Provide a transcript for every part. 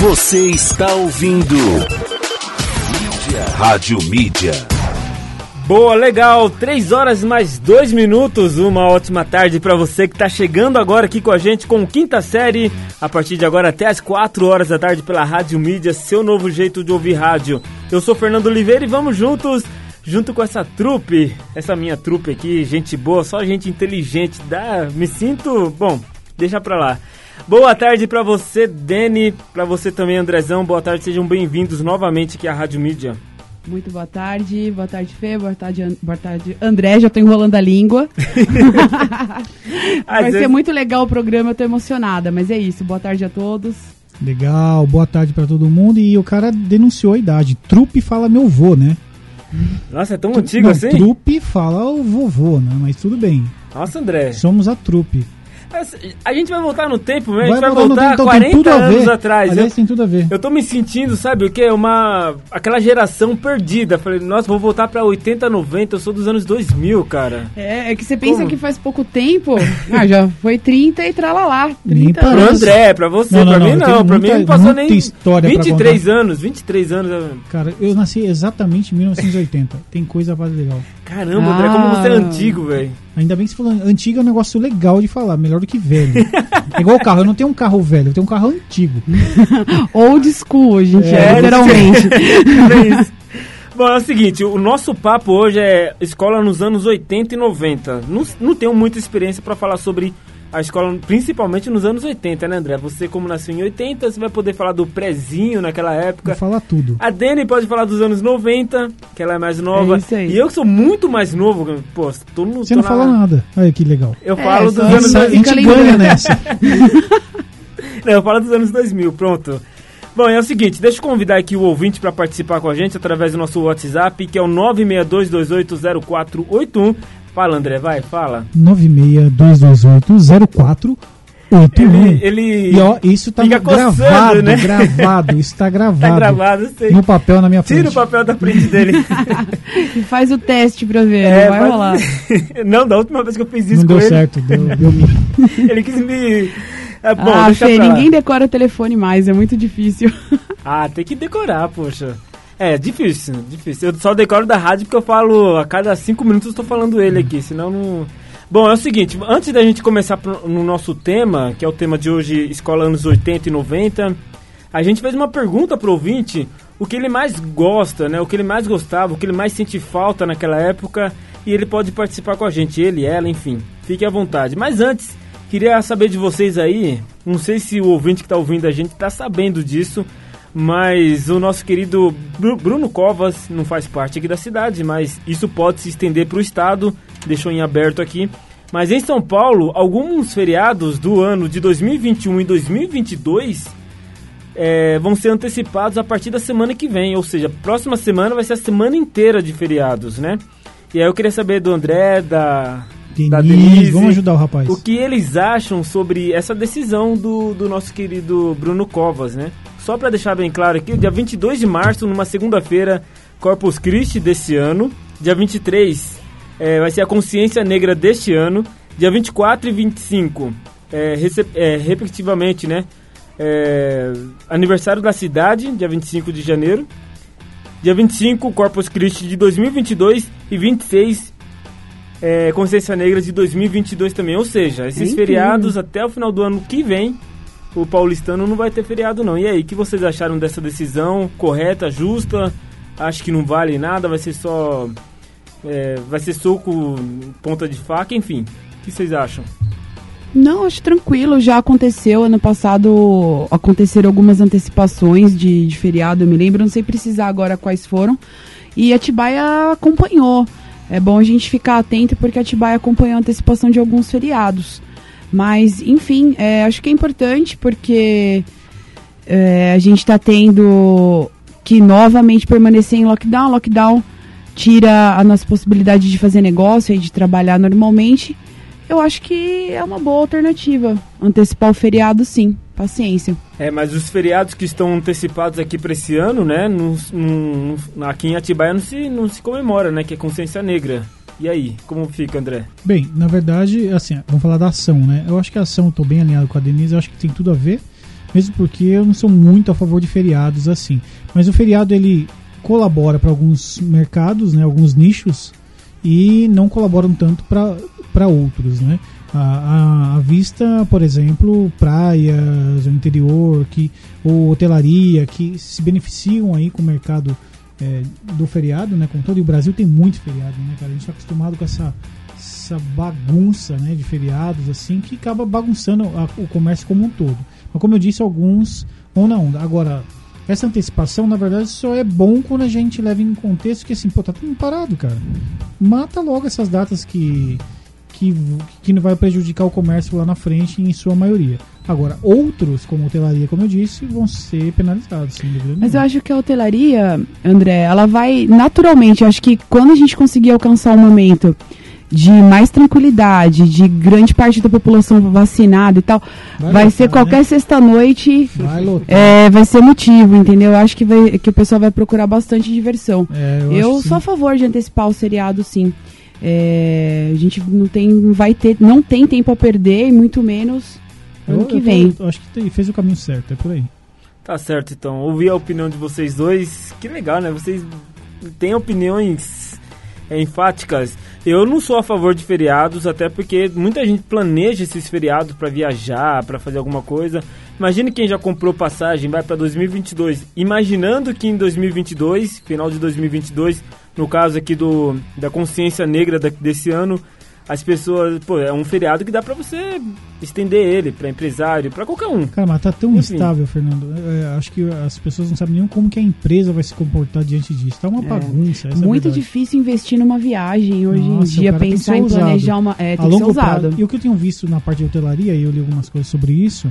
Você está ouvindo Mídia. Rádio Mídia. Boa, legal. Três horas mais dois minutos. Uma ótima tarde para você que está chegando agora aqui com a gente com quinta série. A partir de agora até as quatro horas da tarde pela Rádio Mídia, seu novo jeito de ouvir rádio. Eu sou Fernando Oliveira e vamos juntos, junto com essa trupe, essa minha trupe aqui, gente boa, só gente inteligente. Dá, me sinto, bom, deixa pra lá. Boa tarde para você, Dene, para você também, Andrezão. Boa tarde, sejam bem-vindos novamente aqui à Rádio Mídia. Muito boa tarde, boa tarde Fê, boa tarde, boa tarde André, já tô enrolando a língua. Vai ser muito legal o programa, eu tô emocionada, mas é isso, boa tarde a todos. Legal, boa tarde para todo mundo. E o cara denunciou a idade. Trupe fala meu vô, né? Nossa, é tão antigo Não, assim? Trupe fala o vovô, né? Mas tudo bem. Nossa, André. Somos a trupe. A gente vai voltar no tempo, né? A gente vai, voltar tempo, então tem 40 tudo a ver. anos atrás. Aliás, Eu, tem tudo a ver. eu tô me sentindo, sabe o que? Uma. aquela geração perdida. Falei, nossa, vou voltar pra 80, 90, eu sou dos anos 2000, cara. É, é que você pensa Como? que faz pouco tempo. Ah, já foi 30 e tralalá. Nem 30 Pro parece. anos. André, pra você, Não, não, pra não, mim não. Pra mim muita- não passou muita nem. história pra 23 anos, 23 anos. Cara, eu nasci exatamente em 1980. Tem coisa quase legal. Caramba, André, como você é Ah. antigo, velho. Ainda bem que você falou, antigo é um negócio legal de falar, melhor do que velho. é igual carro, eu não tenho um carro velho, eu tenho um carro antigo. Old school, gente, É, é, literalmente. É isso. Bom, é o seguinte, o nosso papo hoje é escola nos anos 80 e 90. Não, não tenho muita experiência pra falar sobre a escola, principalmente nos anos 80, né, André? Você, como nasceu em 80, você vai poder falar do prezinho naquela época. falar tudo. A Dani pode falar dos anos 90, que ela é mais nova. É isso aí. E eu que sou muito mais novo, pô, tô no. Você tô não na- fala nada. Olha que legal. Eu É, falo dos anos. isso Essa- a fica gente ganha nessa. Não, eu falo dos anos 2000, pronto. Bom, é o seguinte, deixa eu convidar aqui o ouvinte para participar com a gente através do nosso WhatsApp, que é o 962280481. Fala, André, vai, fala. 962280481. Ele, ele E ó, isso tá Fica gravado, coçando, né? gravado, isso tá gravado. tá gravado, sei. No papel na minha frente. Tira o papel da frente dele. E faz o teste pra ver, É, não vai mas- rolar. Não, da última vez que eu fiz isso Não com deu ele, certo, deu, deu ele quis me... É, bom, ah, Fê, ninguém decora o telefone mais, é muito difícil. Ah, tem que decorar, poxa. É, difícil, difícil. Eu só decoro da rádio porque eu falo, a cada cinco minutos eu tô falando ele aqui, senão não... Bom, é o seguinte, antes da gente começar no nosso tema, que é o tema de hoje, Escola anos 80 e 90, a gente fez uma pergunta pro ouvinte, o que ele mais gosta, né? O que ele mais gostava, o que ele mais sente falta naquela época, e ele pode participar com a gente, ele, ela, enfim. Fique à vontade. Mas antes, queria saber de vocês aí, não sei se o ouvinte que tá ouvindo a gente tá sabendo disso, mas o nosso querido Bru- Bruno Covas não faz parte aqui da cidade, mas isso pode se estender para o estado, deixou em aberto aqui. Mas em São Paulo, alguns feriados do ano de 2021 e 2022 é, vão ser antecipados a partir da semana que vem, ou seja, próxima semana vai ser a semana inteira de feriados, né? E aí eu queria saber do André, da, da Denise, Denise, vamos ajudar o rapaz. o que eles acham sobre essa decisão do, do nosso querido Bruno Covas, né? Só para deixar bem claro aqui, dia 22 de março, numa segunda-feira, Corpus Christi desse ano. Dia 23 é, vai ser a Consciência Negra deste ano. Dia 24 e 25, é, é, respectivamente, né? É, aniversário da cidade, dia 25 de janeiro. Dia 25, Corpus Christi de 2022 e 26, é, Consciência Negra de 2022 também. Ou seja, esses Incrível. feriados até o final do ano que vem, o paulistano não vai ter feriado não. E aí, o que vocês acharam dessa decisão? Correta, justa? Acho que não vale nada, vai ser só... é, vai ser soco, ponta de faca, enfim. O que vocês acham? Não, acho tranquilo, já aconteceu. Ano passado aconteceram algumas antecipações de, de feriado, eu me lembro, não sei precisar agora quais foram. E Atibaia acompanhou. É bom a gente ficar atento porque Atibaia acompanhou a antecipação de alguns feriados. Mas, enfim, é, acho que é importante porque é, a gente está tendo que novamente permanecer em lockdown. Lockdown tira a nossa possibilidade de fazer negócio e de trabalhar normalmente. Eu acho que é uma boa alternativa. Antecipar o feriado, sim. Paciência. É, mas os feriados que estão antecipados aqui para esse ano, né? não- não- aqui em Atibaia não se, não se comemora, né? Que é Consciência Negra. E aí, como fica, André? Bem, na verdade, assim, vamos falar da ação, né? Eu acho que a ação, tô bem alinhado com a Denise, eu acho que tem tudo a ver. mesmo porque eu não sou muito a favor de feriados assim. Mas o feriado ele colabora para alguns mercados, né, alguns nichos, e não colaboram tanto para outros, né? A, a, a, vista, por exemplo, praias, o interior, que, ou hotelaria, que se beneficiam aí com o mercado é, do feriado, né? Como todo e o Brasil tem muito feriado, né, cara? A gente está acostumado com essa, essa bagunça, né, de feriados, assim, que acaba bagunçando a, o comércio como um todo. Mas como eu disse, alguns ou não. Agora, essa antecipação, na verdade, só é bom quando a gente leva em contexto que assim, pô, tá tudo parado, cara. Mata logo essas datas que, que, que não vai prejudicar o comércio lá na frente, em sua maioria. Agora, outros, como hotelaria, como eu disse, vão ser penalizados, sem dúvida Mas eu acho que a hotelaria, André, ela vai naturalmente, eu acho que quando a gente conseguir alcançar o um momento de mais tranquilidade, de grande parte da população vacinada e tal, vai, vai lotar, ser qualquer né? sexta-noite, vai, é, vai ser motivo, entendeu? Eu acho que, vai, que o pessoal vai procurar bastante diversão. É, eu, eu sou a favor de antecipar o seriado, sim. É, a gente não tem, vai ter, não tem tempo a perder, e muito menos ano eu, que vem. Eu, acho que fez o caminho certo, é por aí. Tá certo, então. Ouvi a opinião de vocês dois. Que legal, né? Vocês têm opiniões enfáticas. Eu não sou a favor de feriados, até porque muita gente planeja esses feriados para viajar, para fazer alguma coisa. Imagine quem já comprou passagem, vai para 2022, imaginando que em 2022, final de 2022, no caso aqui do da consciência negra desse ano, as pessoas, pô, é um feriado que dá para você estender ele para empresário, para qualquer um. Cara, mas tá tão Enfim. instável, Fernando. É, acho que as pessoas não sabem nem como que a empresa vai se comportar diante disso. Tá uma é. bagunça. É Muito é difícil investir numa viagem hoje Nossa, em dia, pensar em planejar uma. É, tem a longo prazo. E o que eu tenho visto na parte de hotelaria, e eu li algumas coisas sobre isso,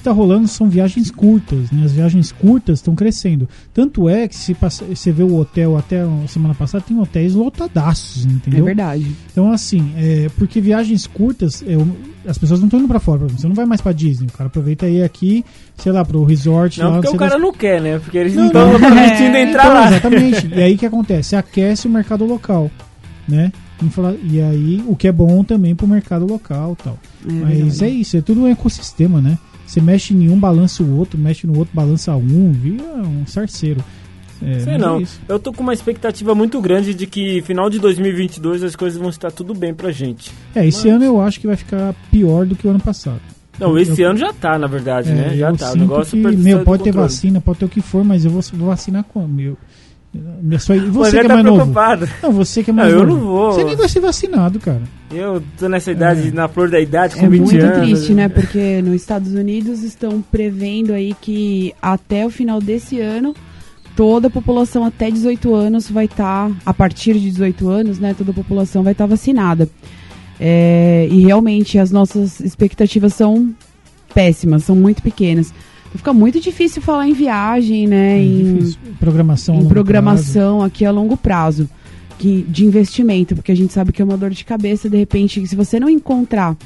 que está rolando são viagens curtas, né? As viagens curtas estão crescendo. Tanto é que se passa, você vê o hotel até a semana passada, tem hotéis lotadaços, entendeu? É verdade. Então, assim, é, porque viagens curtas, é, as pessoas não estão indo para fora. Você não vai mais para Disney. O cara aproveita aí aqui, sei lá, pro resort. Não, lá, porque o cara das... não quer, né? Porque eles não estão permitindo é, entrar então, lá. Exatamente. e aí o que acontece? Aquece o mercado local, né? E aí, o que é bom também pro mercado local tal. É Mas é isso, é tudo um ecossistema, né? Você mexe em um, balança o outro, mexe no outro, balança um, vira um sarceiro. É, Sei não. É eu tô com uma expectativa muito grande de que final de 2022 as coisas vão estar tudo bem pra gente. É, esse mas... ano eu acho que vai ficar pior do que o ano passado. Não, esse eu, ano já tá, na verdade, é, né? Já tá. O negócio que, meu, pode ter vacina, pode ter o que for, mas eu vou, vou vacinar com meu. Só, você que é tá mais preocupado. novo. Não, você que é mais não, novo. Eu não vou. Você nem vai ser vacinado, cara. Eu tô nessa idade, é. na flor da idade, com é 20 anos. É muito triste, né? Porque nos Estados Unidos estão prevendo aí que até o final desse ano toda a população até 18 anos vai estar, tá, a partir de 18 anos, né? Toda a população vai estar tá vacinada. É, e realmente as nossas expectativas são péssimas, são muito pequenas. Fica muito difícil falar em viagem, né? É em difícil. programação, em programação prazo. aqui a longo prazo que, de investimento, porque a gente sabe que é uma dor de cabeça. De repente, se você não encontrar,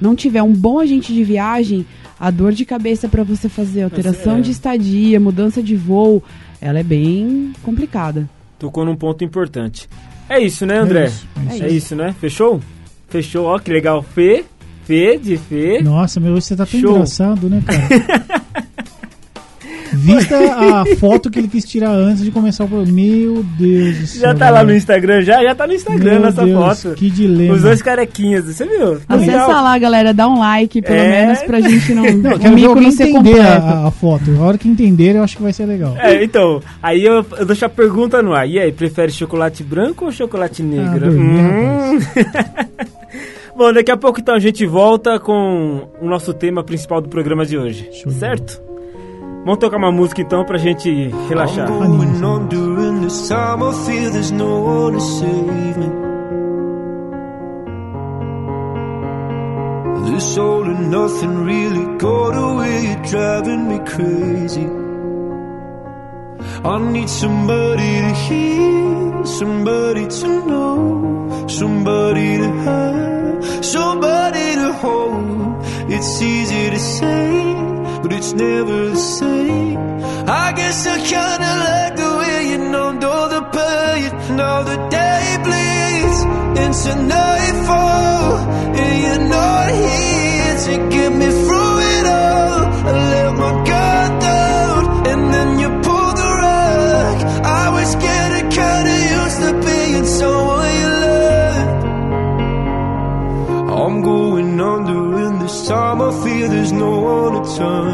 não tiver um bom agente de viagem, a dor de cabeça para você fazer alteração é. de estadia, mudança de voo, ela é bem complicada. Tocou num ponto importante. É isso, né, André? É isso, é isso. É isso né? Fechou? Fechou, ó, que legal. Fê, Fê de Fê. Nossa, meu, você tá tão Show. engraçado, né, cara? Vista a foto que ele quis tirar antes de começar o programa. Meu Deus do céu. Já tá lá no Instagram, já? Já tá no Instagram Meu essa Deus, foto. Que dilema. Os dois carequinhas, você viu? Tá Acessa lá, galera, dá um like, pelo é... menos, pra gente não. não quero ver alguém entender a, a, foto. A hora que entender, eu acho que vai ser legal. É, então, aí eu, eu deixo a pergunta no ar. E aí, prefere chocolate branco ou chocolate negro? Ah, hum. Bom, daqui a pouco então a gente volta com o nosso tema principal do programa de hoje. Show certo? Vamos tocar uma música então pra gente relaxar. This all and nothing really got away, driving me crazy. I need somebody to hear, somebody to know, somebody to have, somebody to hold. It's easy to say but it's never the same. I guess I kinda like the way you numbed all the pain. all the day bleeds into nightfall, and you're not here to get me through it all. I let my guard down, and then you pulled the rug. I was getting kinda used to being someone you loved. I'm going under, and this time I fear there's no one to turn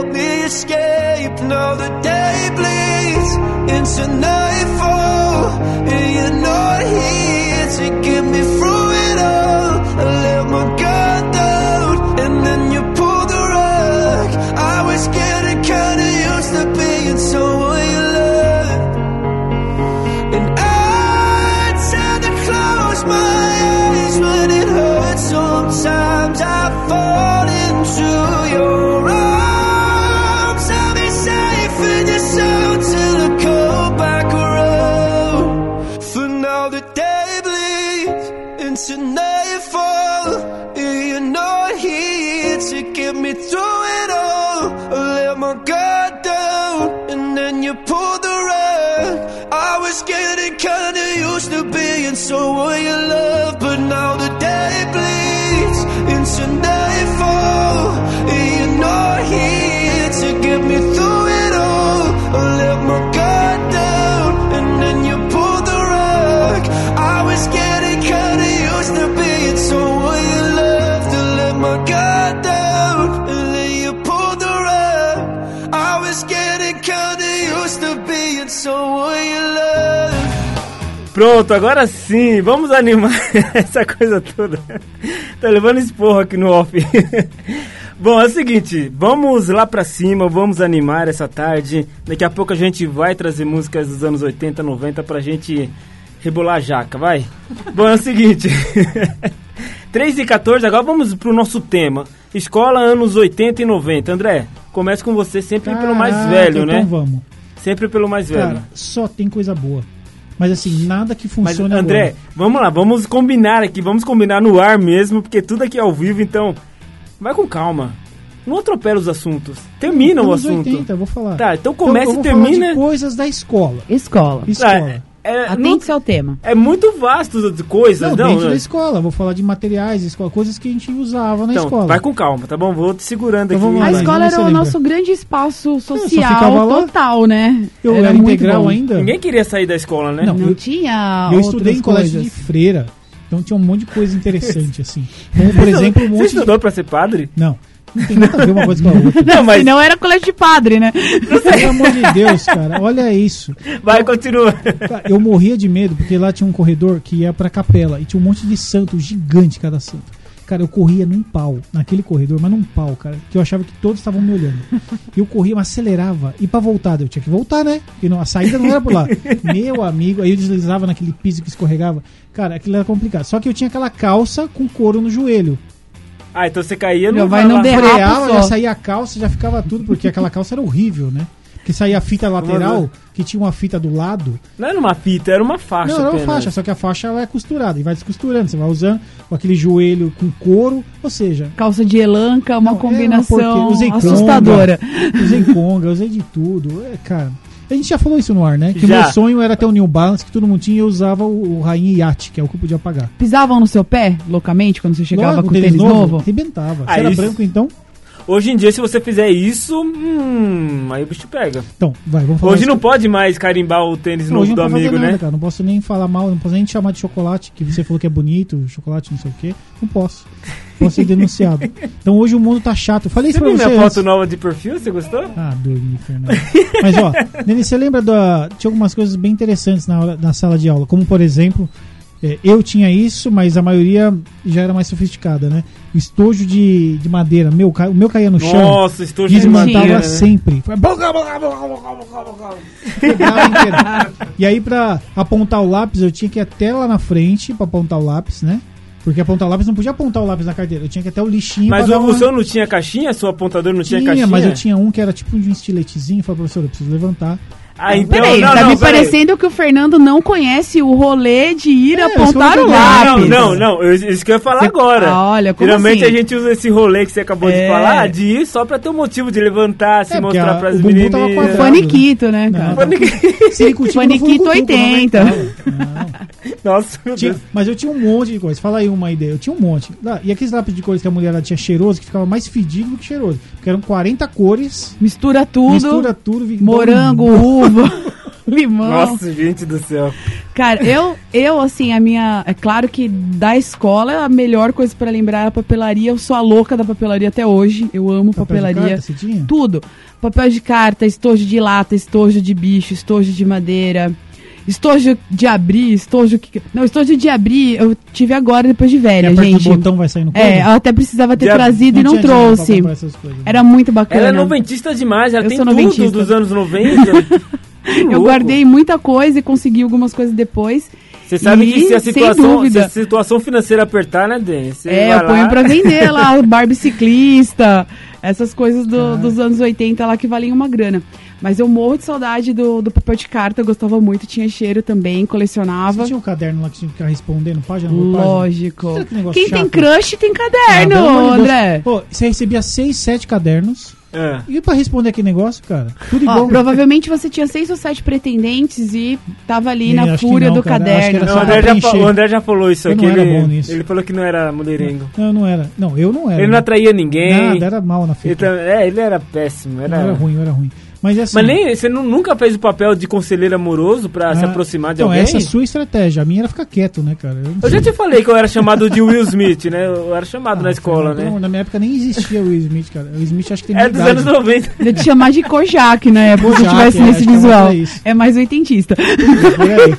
help me escape. Now the day bleeds into nightfall, and you're not here to get me so will you love Pronto, agora sim, vamos animar essa coisa toda. tá levando esporro aqui no off. Bom, é o seguinte, vamos lá pra cima, vamos animar essa tarde. Daqui a pouco a gente vai trazer músicas dos anos 80, 90 pra gente rebolar a jaca, vai? Bom, é o seguinte. 3 e 14, agora vamos pro nosso tema. Escola anos 80 e 90. André, começa com você sempre pelo mais Caraca, velho, então né? vamos. Sempre pelo mais velho. Cara, só tem coisa boa. Mas assim, nada que Mas, funcione André, agora. vamos lá, vamos combinar aqui, vamos combinar no ar mesmo, porque tudo aqui é ao vivo, então vai com calma. Não atropela os assuntos. Termina o assunto. 80, eu vou falar. Tá, então começa eu e vou termina. Falar de coisas da escola. Escola. Escola. É, é, Atente-se ao tema. é muito vasto de coisas, Não, não. dentro né? da escola. Vou falar de materiais escola, coisas que a gente usava na então, escola. vai com calma, tá bom? Vou te segurando Então aqui. A lá, escola era o lembra. nosso grande espaço social total, né? Eu era, muito integral ainda. Ninguém queria sair da escola, né? Não, Não eu- tinha Eu estudei em colégio coisas. de freira. Então tinha um monte de coisa interessante, assim. Como, por exemplo, um Você monte de... estudou pra ser padre? Não tem nada a ver uma coisa com a outra. Não, mas Senão era colégio de padre, né? Pelo amor de Deus, cara, olha isso. vai, continua. Cara, Eu morria de medo, porque lá tinha um corredor que ia pra capela e tinha um monte de santo gigante cada santo. Cara, eu corria num pau, naquele corredor, mas num pau, cara, que eu achava que todos estavam me olhando. Eu corria, mas acelerava. E pra voltar, eu tinha que voltar, né? Porque não, a saída não era por lá. Meu amigo, aí eu deslizava naquele piso que escorregava. Cara, aquilo era complicado. Só que eu tinha aquela calça com couro no joelho. Ah, então você caía no vai no derrapo Freava, só. já saía a calça, já ficava tudo, porque aquela calça era horrível, né? Porque saía a fita lateral, que tinha uma fita do lado. Não era uma fita, era uma faixa. Não, era uma apenas. faixa, só que a faixa ela é costurada e vai descosturando. Você vai usando com aquele joelho com couro, ou seja, Calça de elanca, uma Não, é uma combinação porqueria. Usei conga. assustadora. usei conga, usei de tudo. É, cara, a gente já falou isso no ar, né? Que o Já. meu sonho era ter um New Balance que todo mundo tinha e eu usava o, o Rainha Yacht, que é o que eu podia pagar. Pisavam no seu pé, loucamente, quando você chegava Lógico, com o tênis novo? Arrebentava. Ah, era branco, então. Hoje em dia, se você fizer isso, hum, aí o bicho pega. Então, vai, vamos falar Hoje não pode mais carimbar o tênis Não, novo do amigo, nada, né? cara. Não posso nem falar mal, não posso nem te chamar de chocolate, que você falou que é bonito, chocolate não sei o quê. Não posso. Posso ser denunciado. Então hoje o mundo tá chato. Eu falei Você isso pra viu você. minha antes. foto nova de perfil? Você gostou? Ah, dormi, Fernando. Mas ó, Denis, você lembra da. Tinha algumas coisas bem interessantes na, hora- na sala de aula, como por exemplo, é, eu tinha isso, mas a maioria já era mais sofisticada, né? O estojo de, de madeira, meu, o meu caía no chão. Nossa, Desmontava Tinha, né? sempre. E aí, pra apontar o lápis, eu tinha que ir até lá na frente pra apontar o lápis, né? Porque apontar o lápis não podia apontar o lápis na carteira. Eu tinha que até o lixinho Mas o, dar o uma... não tinha caixinha? Seu apontador não tinha, Tinha, caixinha? mas eu tinha um que era tipo de um estiletezinho. Falei, professor, eu preciso levantar. Ah, então. Peraí, não, tá não, me peraí. parecendo que o Fernando não conhece o rolê de ir É, apontar eu o sou Não, lápis. não, não, eu- isso que eu ia falar agora. Ah, olha, como Geralmente assim? a gente usa esse rolê que você acabou de É. falar de ir só pra ter um motivo de levantar, se É, porque mostrar a- pras o bumbum tava quadrado. Faniquito, né, Não, Faniquito no furucutuco, 80. não aguentava. Não. Nossa, meu Tinha- Deus. mas eu tinha um monte de coisa. Fala aí uma ideia. Eu tinha um monte. Lá- E aqueles lápis de cores que a mulher tinha cheiroso, que ficava mais fedido do que cheiroso. Porque eram 40 cores, Mistura tudo. mistura tudo. Morango, uva, limão. Nossa, gente do céu. Cara, eu, eu, assim, a minha. É claro que da escola, a melhor coisa pra lembrar é a papelaria. Eu sou a louca da papelaria até hoje. Eu amo Papel de papelaria. carta, você tinha? Tudo. Papel de carta, estojo de lata, estojo de bicho, estojo de madeira. Estojo de abrir, estojo que. Não, estojo de abrir eu tive agora depois de E velha, gente. o botão vai sair no É, eu até precisava ter De ab- trazido e não pra trouxe. coisas. Era muito bacana. Ela é noventista demais, ela Eu tem sou tudo noventista. dos anos 90. Que Eu guardei muita coisa e consegui algumas coisas depois. Você sabe E, que se a situação, se a situação financeira apertar, né, Denis? Você É, eu ponho lá- pra vender lá, Barbie ciclista, essas coisas do- dos anos 80 lá que valiam uma grana. Mas eu morro de saudade do, do papel de carta, eu gostava muito, tinha cheiro também, colecionava. Você tinha um caderno lá que tinha que ficar respondendo página por página? Lógico. Que Quem tem chato? crush tem Ah, caderno, de Deus. André. Pô, você recebia 6, 7 cadernos. É. E pra responder aquele negócio, cara? Tudo Ó, igual. provavelmente você tinha seis ou sete pretendentes e tava ali Ih, na fúria não, do cara, caderno. Não, o, André já falou, o André já falou isso Eu aqui. não era ele, bom nisso. ele falou que não era mulherengo. Não, não era. Não, eu não era. Ele não atraía ninguém. Nada, era mal na Ele fita. tam- é, ele era péssimo. Era... Eu era ruim, eu era ruim. Mas é assim. Mas nem, você nu- nunca fez o papel de conselheiro amoroso pra se ah, aproximar de então, alguém? essa é a sua estratégia. A minha era ficar quieto, né, cara? Eu sei. já te falei que eu era chamado de Will Smith, né? Eu era chamado Ah, na escola, Fernando, né? Na minha época nem existia o Will Smith, cara. O Will Smith acho que tem É dos idade. anos 90. Eu ia te chamar de Kojak na época, se Kojak, tivesse é, nesse que é mais visual. É mais oitentista. Por aí.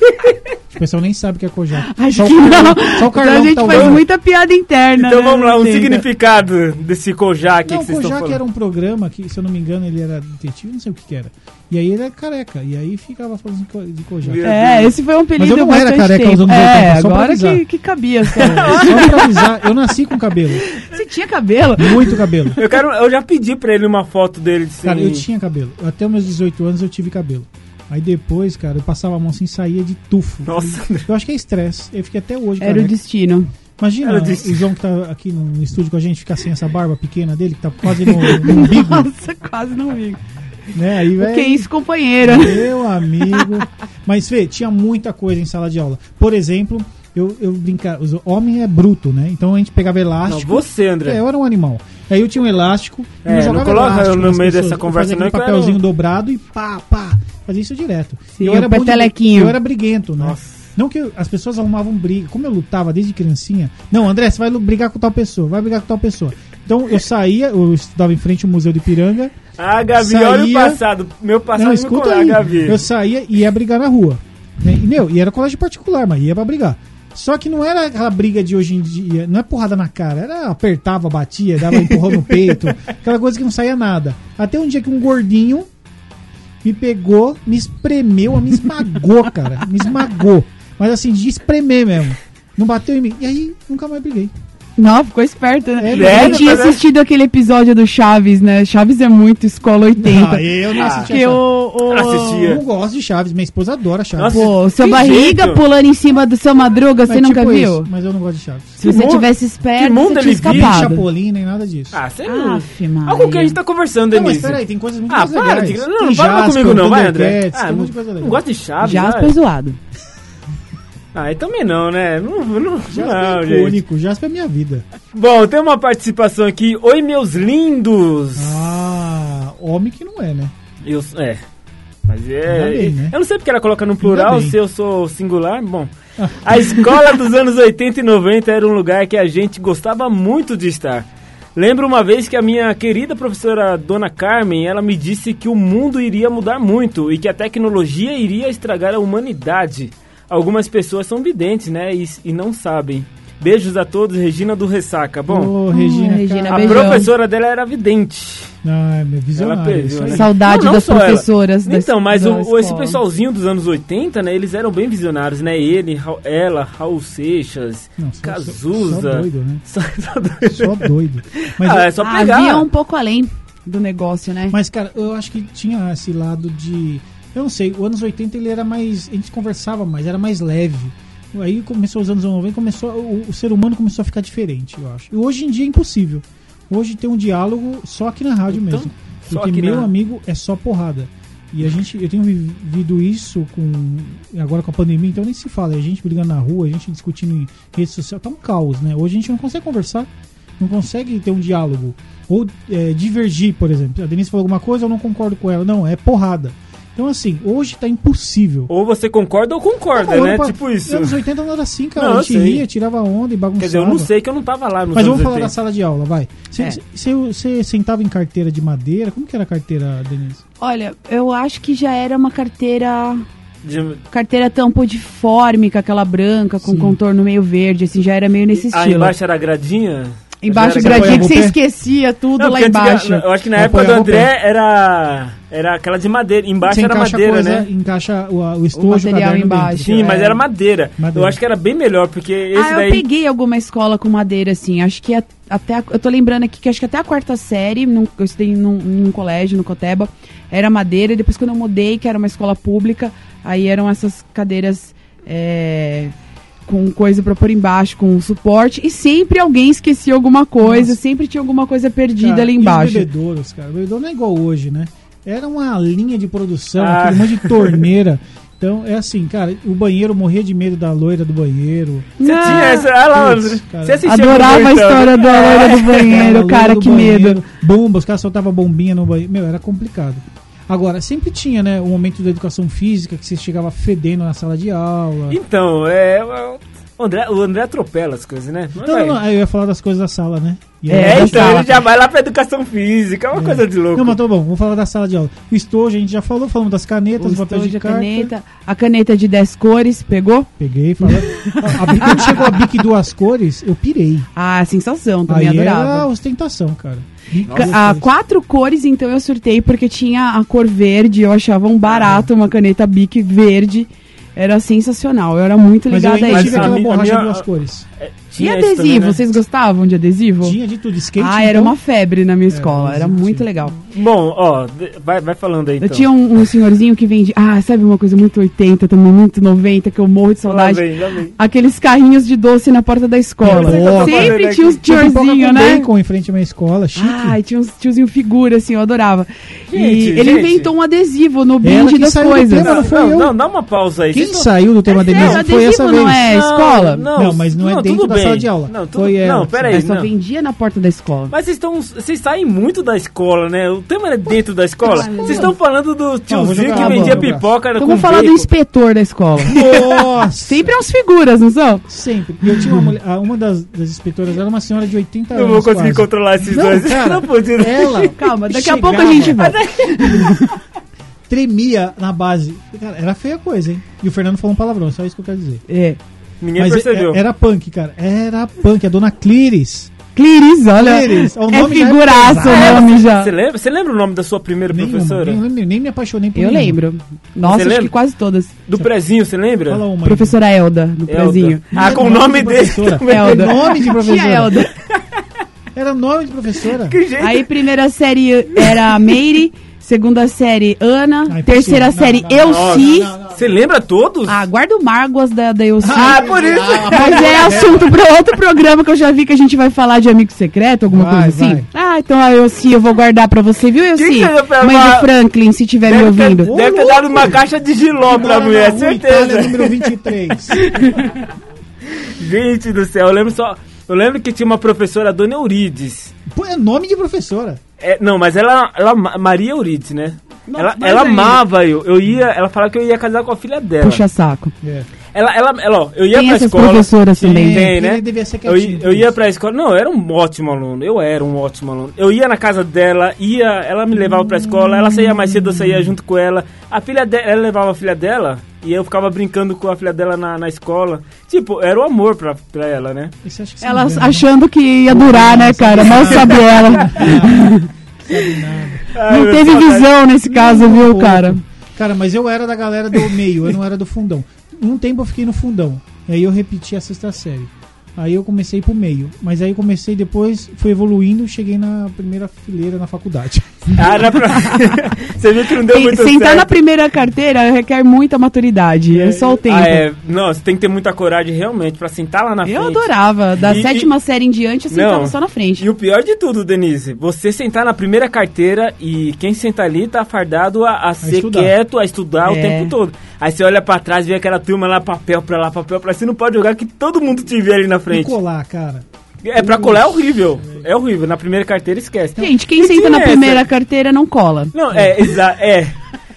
O pessoal nem sabe o que é Kojak. Acho Só o que não. Carlão- Só o Então Carlão a que gente tá faz muita piada interna. Então né, vamos lá, um Tenta. significado desse Kojak Não, que o vocês estão Kojak falando. era um programa que, se eu não me engano, ele era detetive, não sei o que, que era. E aí ele era careca. E aí ficava falando de ko- de Kojak. É, esse foi um Mas apelido eu não era careca tempo. aos anos É, 80, só pra agora avisar. que, que cabia. cara. Só pra avisar, eu nasci com cabelo. Você tinha cabelo? Muito cabelo. Eu, quero, eu já pedi pra ele uma foto dele. Assim, Cara, eu tinha cabelo. Até os meus 18 anos eu tive cabelo. Aí depois, cara, eu passava a mão assim e saía de tufo. Nossa, André. Eu acho que é estresse. Eu fiquei até hoje, Era o careca. destino. Imagina o. João que tá aqui no estúdio com a gente ficar sem essa barba pequena dele, que tá quase no, no umbigo, Nossa, quase não vi. né? Aí, O velho. que é isso, companheira? Meu amigo. Mas, Fê, tinha muita coisa em sala de aula. Por exemplo, eu, eu brincava. Homem é bruto, né? Então a gente pegava Não, elástico. você, André. É, eu era um animal. Aí eu tinha um elástico e É, eu não jogava coloca elástico no meio pessoas. dessa Eu conversa não, eu papelzinho era um- dobrado e pá, pá. Fazia isso direto. Sim, eu o era bom de- petelequinho. Eu era briguento, né? Nossa. Não que eu- as pessoas arrumavam briga. Como eu lutava desde criancinha. Não, André, você vai brigar com tal pessoa. Vai brigar com tal pessoa. Então eu saía, eu estudava em frente ao Museu do Ipiranga. Ah, Gavi, Saía- olha o passado. Meu passado Não, me escuta colar, aí. Gavi. Eu saía e ia brigar na rua. Né? E, meu, e era colégio particular, mas ia pra brigar. Só que não era aquela briga de hoje em dia, não é porrada na cara, era apertava, batia, dava empurrão no peito, aquela coisa que não saía nada. Até um dia que um gordinho me pegou, me espremeu, me esmagou, cara, me esmagou. Mas assim, de espremer mesmo. Não bateu em mim. E aí, nunca mais briguei. Não, ficou esperto, né? É, eu né? tinha é- assistido aquele episódio do Chaves, né? Chaves é muito escola 80. Ah, eu não assistia que Chaves. o, o, Assistia. Eu não gosto de Chaves, minha esposa adora Chaves. Nossa, Pô, o seu Que barriga jeito. pulando em cima do seu madruga, você nunca tipo viu? isso, mas eu não gosto de Chaves. Se você mundo- tivesse esperto, que mundo você tinha ele vive, Nem escapado. Chapolin, nem nada disso. Ah, você não... Olha com quem a gente tá conversando, Não, mas Denise. peraí, tem coisas muito Ah, mais para legais. de... Não, Tem não fala comigo não, vai, André. Ah, tem não, não gosto de Chaves, Jasper vai. zoado. Ah, e também não, né? Não, não, Jasper não, é gente. icônico, Jasper é minha vida. Bom, tem uma participação aqui. Oi, meus lindos. Ah, homem que não é, né? Eu, é. Mas é. Bem, né? Eu não sei porque ela coloca no plural, se eu sou singular. Bom, a escola dos anos 80 e 90 era um lugar que a gente gostava muito de estar. Lembro uma vez que a minha querida professora Dona Carmen, ela me disse que o mundo iria mudar muito e que a tecnologia iria estragar a humanidade. Algumas pessoas são videntes, né, e, e não sabem. Beijos a todos, Regina do Ressaca. Bom, Ô, Regina, Regina, a beijão. professora dela era vidente. Ah, é Ela perdeu, né? Saudade Não, não das professoras da Então, mas o, esse pessoalzinho dos anos 80, né, eles eram bem visionários, né? Ele, Ra- ela, Raul Seixas, Não, só- Cazuza. Só, só doido, né? Só- só doido. Só doido. Mas, ah, eu- é só pegar. Havia um pouco além do negócio, né? mas, cara, eu acho que tinha esse lado de. Eu não sei, os anos 80 ele era mais. A gente conversava mais, era mais leve. Aí começou os anos 90, começou, o, o ser humano começou a ficar diferente, eu acho. E hoje em dia é impossível. Hoje tem um diálogo só aqui na rádio Então, mesmo. Porque, meu na- amigo, é só porrada. E a gente, eu tenho vivido isso com agora com a pandemia, então nem se fala, a gente brigando na rua, a gente discutindo em rede social, tá um caos, né? Hoje a gente não consegue conversar, não consegue ter um diálogo ou é, divergir, por exemplo. A Denise falou alguma coisa, eu não concordo com ela, não, é porrada. Então, assim, hoje tá impossível. Ou você concorda ou concorda, Não, né? eu- Tipo isso. Anos 80 não era assim, cara. Não, a gente ria, tirava onda e bagunçava. Quer dizer, eu não sei que eu não tava lá nos Mas vamos falar da 80. sala de aula, vai. Você, É. sentava em carteira de madeira? Como que era a carteira, Denise? Olha, eu acho que já era uma carteira. De- Carteira tampo de fórmica, aquela branca, com Sim. contorno meio verde, assim, já era meio nesse Ah, estilo. embaixo era gradinha? Embaixo Já era gradinha que o você esquecia tudo Não, lá antiga- embaixo. eu acho que na Não época do o André era, era aquela de madeira. Embaixo Você era madeira, coisa, né? encaixa o, o estojo, material caderno embaixo. dentro. Sim, mas é. era madeira. Madeira. Eu acho que era bem melhor, porque esse ah, daí. eu peguei alguma escola com madeira, assim. Acho que até. a- eu tô lembrando aqui que acho que até a quarta série, num, eu estudei num, num colégio, no Coteba, era madeira. E depois, quando eu mudei, que era uma escola pública, aí eram essas cadeiras. é, com coisa pra pôr embaixo, com suporte. E sempre alguém esquecia alguma coisa, Nossa. sempre tinha alguma coisa perdida Cara, ali e os embaixo. bebedouros, cara. O bebedouro não é igual hoje, né? Era uma linha de produção, Ah. aquele monte de torneira. Então, é assim, cara, o banheiro morria de medo da loira do banheiro. Você Não. tinha essa. Lá. Você assistia Adorava a história da loira do banheiro, cara, do que banheiro, medo. Bomba, os caras soltavam bombinha no banheiro. Meu, era complicado. Agora, sempre tinha, né, o momento da educação física, que você chegava fedendo na sala de aula. Então, é. O André, o André atropela as coisas, né? Não, não, não, aí eu ia falar das coisas da sala, né? É, É, então, sala. ele já vai lá pra educação física, é uma coisa de louco. Não, mas tá bom, vamos falar da sala de aula. O estojo a gente já falou, falamos das canetas, O do papel estojo, de a carta. caneta, a caneta de 10 cores, pegou? Peguei, Bic- quando chegou a Bic duas cores, eu pirei. Ah, sensação, também Aí era adorava. ostentação, cara. Bic Ca- duas a cores. quatro cores, então eu surtei porque tinha a cor verde, eu achava um barato uma caneta Bic verde. Era sensacional, eu era muito Mas eu ligada ainda a Mas tive aquela borracha minha- duas cores. E Tinha isso adesivo, também, né? vocês gostavam de adesivo? Tinha de tudo, skate. ah, era então, uma febre na minha escola, era adesivo muito tinha. legal. Bom, ó, vai, vai falando aí então. Eu tinha um, um senhorzinho que vendia. Ah, sabe uma coisa muito 80, também muito 90, que eu morro de Lá saudade? vem, lá vem. Aqueles carrinhos de doce na porta da escola. Boa. Sempre tinha uns Tinha pipoca tiozinho, com né? bacon em frente à minha escola, chique. Ai, tinha uns tiozinho figura, assim, eu adorava. e Gente, ele gente. inventou um adesivo no brinde das saiu do coisas. tema, não foi não, eu. não, dá uma pausa aí. Quem saiu do tema É Denise foi essa adesivo vez. não é escola? Não, mas não é dentro da bem. Sala de aula. Não, tudo, Foi ela. não peraí. Mas só não. vendia na porta da escola. Mas vocês estão. Vocês saem muito da escola, né? O tema é dentro da escola. Vocês estão falando do tiozinho que a vendia pipoca Então vamos falar do inspetor da escola. Nossa! Sempre uns figuras, não são? Sempre. E eu tinha uma mulher, ah, uma das, das inspetoras era uma senhora de 80 Não anos. vou conseguir quase. controlar esses Não, dois. cara, não podia. Ela Calma, daqui a chegava, pouco a gente volta. Tremia na base. Cara, era feia a coisa, hein? E o Fernando falou um palavrão, só isso que eu quero dizer. É. Ninguém Mas percebeu. é- era punk, cara. Era punk. A dona Cliris. Cliris, olha. Cliris, o É nome já é figuraço o nome já. Você lembra, você lembra o nome da sua primeira Nenhuma, professora? nem, nem, nem me apaixonei por Eu nenhuma. lembro. Nossa, Você acho lembra? que quase todas. Do prezinho, você lembra? Fala uma. Professora Elda, do Elda. prezinho. Ah, com o Nome nome de dele. professora. também. Elda. Nome de professora. Tia Elda. Era nome de professora. Que jeito. Aí, primeira série era Meire, segunda série Ana, Ai, terceira impossível. série Não, não, não. Elci. Não, não, não. Você lembra todos? Ah, guarda o mágoas da, da Elci. Ah, por isso. Mas é assunto para outro programa que eu já vi que a gente vai falar de amigo secreto, alguma Vai, coisa assim. vai. Ah, então a Elci eu vou guardar pra você, viu, Elci? Mãe falar? do Franklin, se estiver me Deve ter, ouvindo. deve ter dado uma caixa de giló pra Mora mulher, rua certeza. Itália, número 23. Gente do céu, eu lembro só. Eu lembro que tinha uma professora, a Dona Eurides. Pô, é nome de professora. É, não, mas ela, ela. Maria Eurides, né? Não, ela ela ainda. amava eu. Eu ia. Ela falava que eu ia casar com a filha dela. Puxa saco. É. Ela, ela, ela, ó, eu ia Tem pra escola. professoras também. Tem, Ele né? devia ser Eu, quietinho, eu ia pra escola. Não, eu era um ótimo aluno. Eu era um ótimo aluno. Eu ia na casa dela, ia, ela me levava pra escola, ela saía mais cedo, eu saía junto com ela. A filha dela, ela levava a filha dela e eu ficava brincando com a filha dela na, na escola. Tipo, era o amor pra, pra ela, né? Isso acho que você Ela não lembra, achando que ia durar, né, cara? Mal sabe ela. não sabe nada. Ai, Não teve visão nesse caso, um viu, cara? Cara, mas eu era da galera do meio, eu não era do fundão. Um tempo eu fiquei no fundão. E aí eu repeti a sexta série. Aí eu comecei pro meio. Mas aí comecei depois, fui evoluindo, cheguei na primeira fileira na faculdade. Ah, era pra... Você viu que não deu Tem- muito sentar certo. na primeira carteira requer muita maturidade. É, só o tempo. Ah, é. Não, você tem que ter muita coragem realmente pra sentar lá na Eu frente. adorava. Da E- sétima série em diante, eu sentava Não. só na frente. E o pior de tudo, Denise, você sentar na primeira carteira e quem senta ali tá fardado a, a ser estudar. quieto, a estudar o É. tempo todo. Aí você olha pra trás, vê aquela turma lá, papel pra lá, papel pra lá, você não pode jogar que todo mundo te vê ali na E frente. colar, cara. É, pra colar é horrível. É horrível. Na primeira carteira, esquece. Gente, quem E senta na essa. primeira carteira não cola. Não, é, exa é.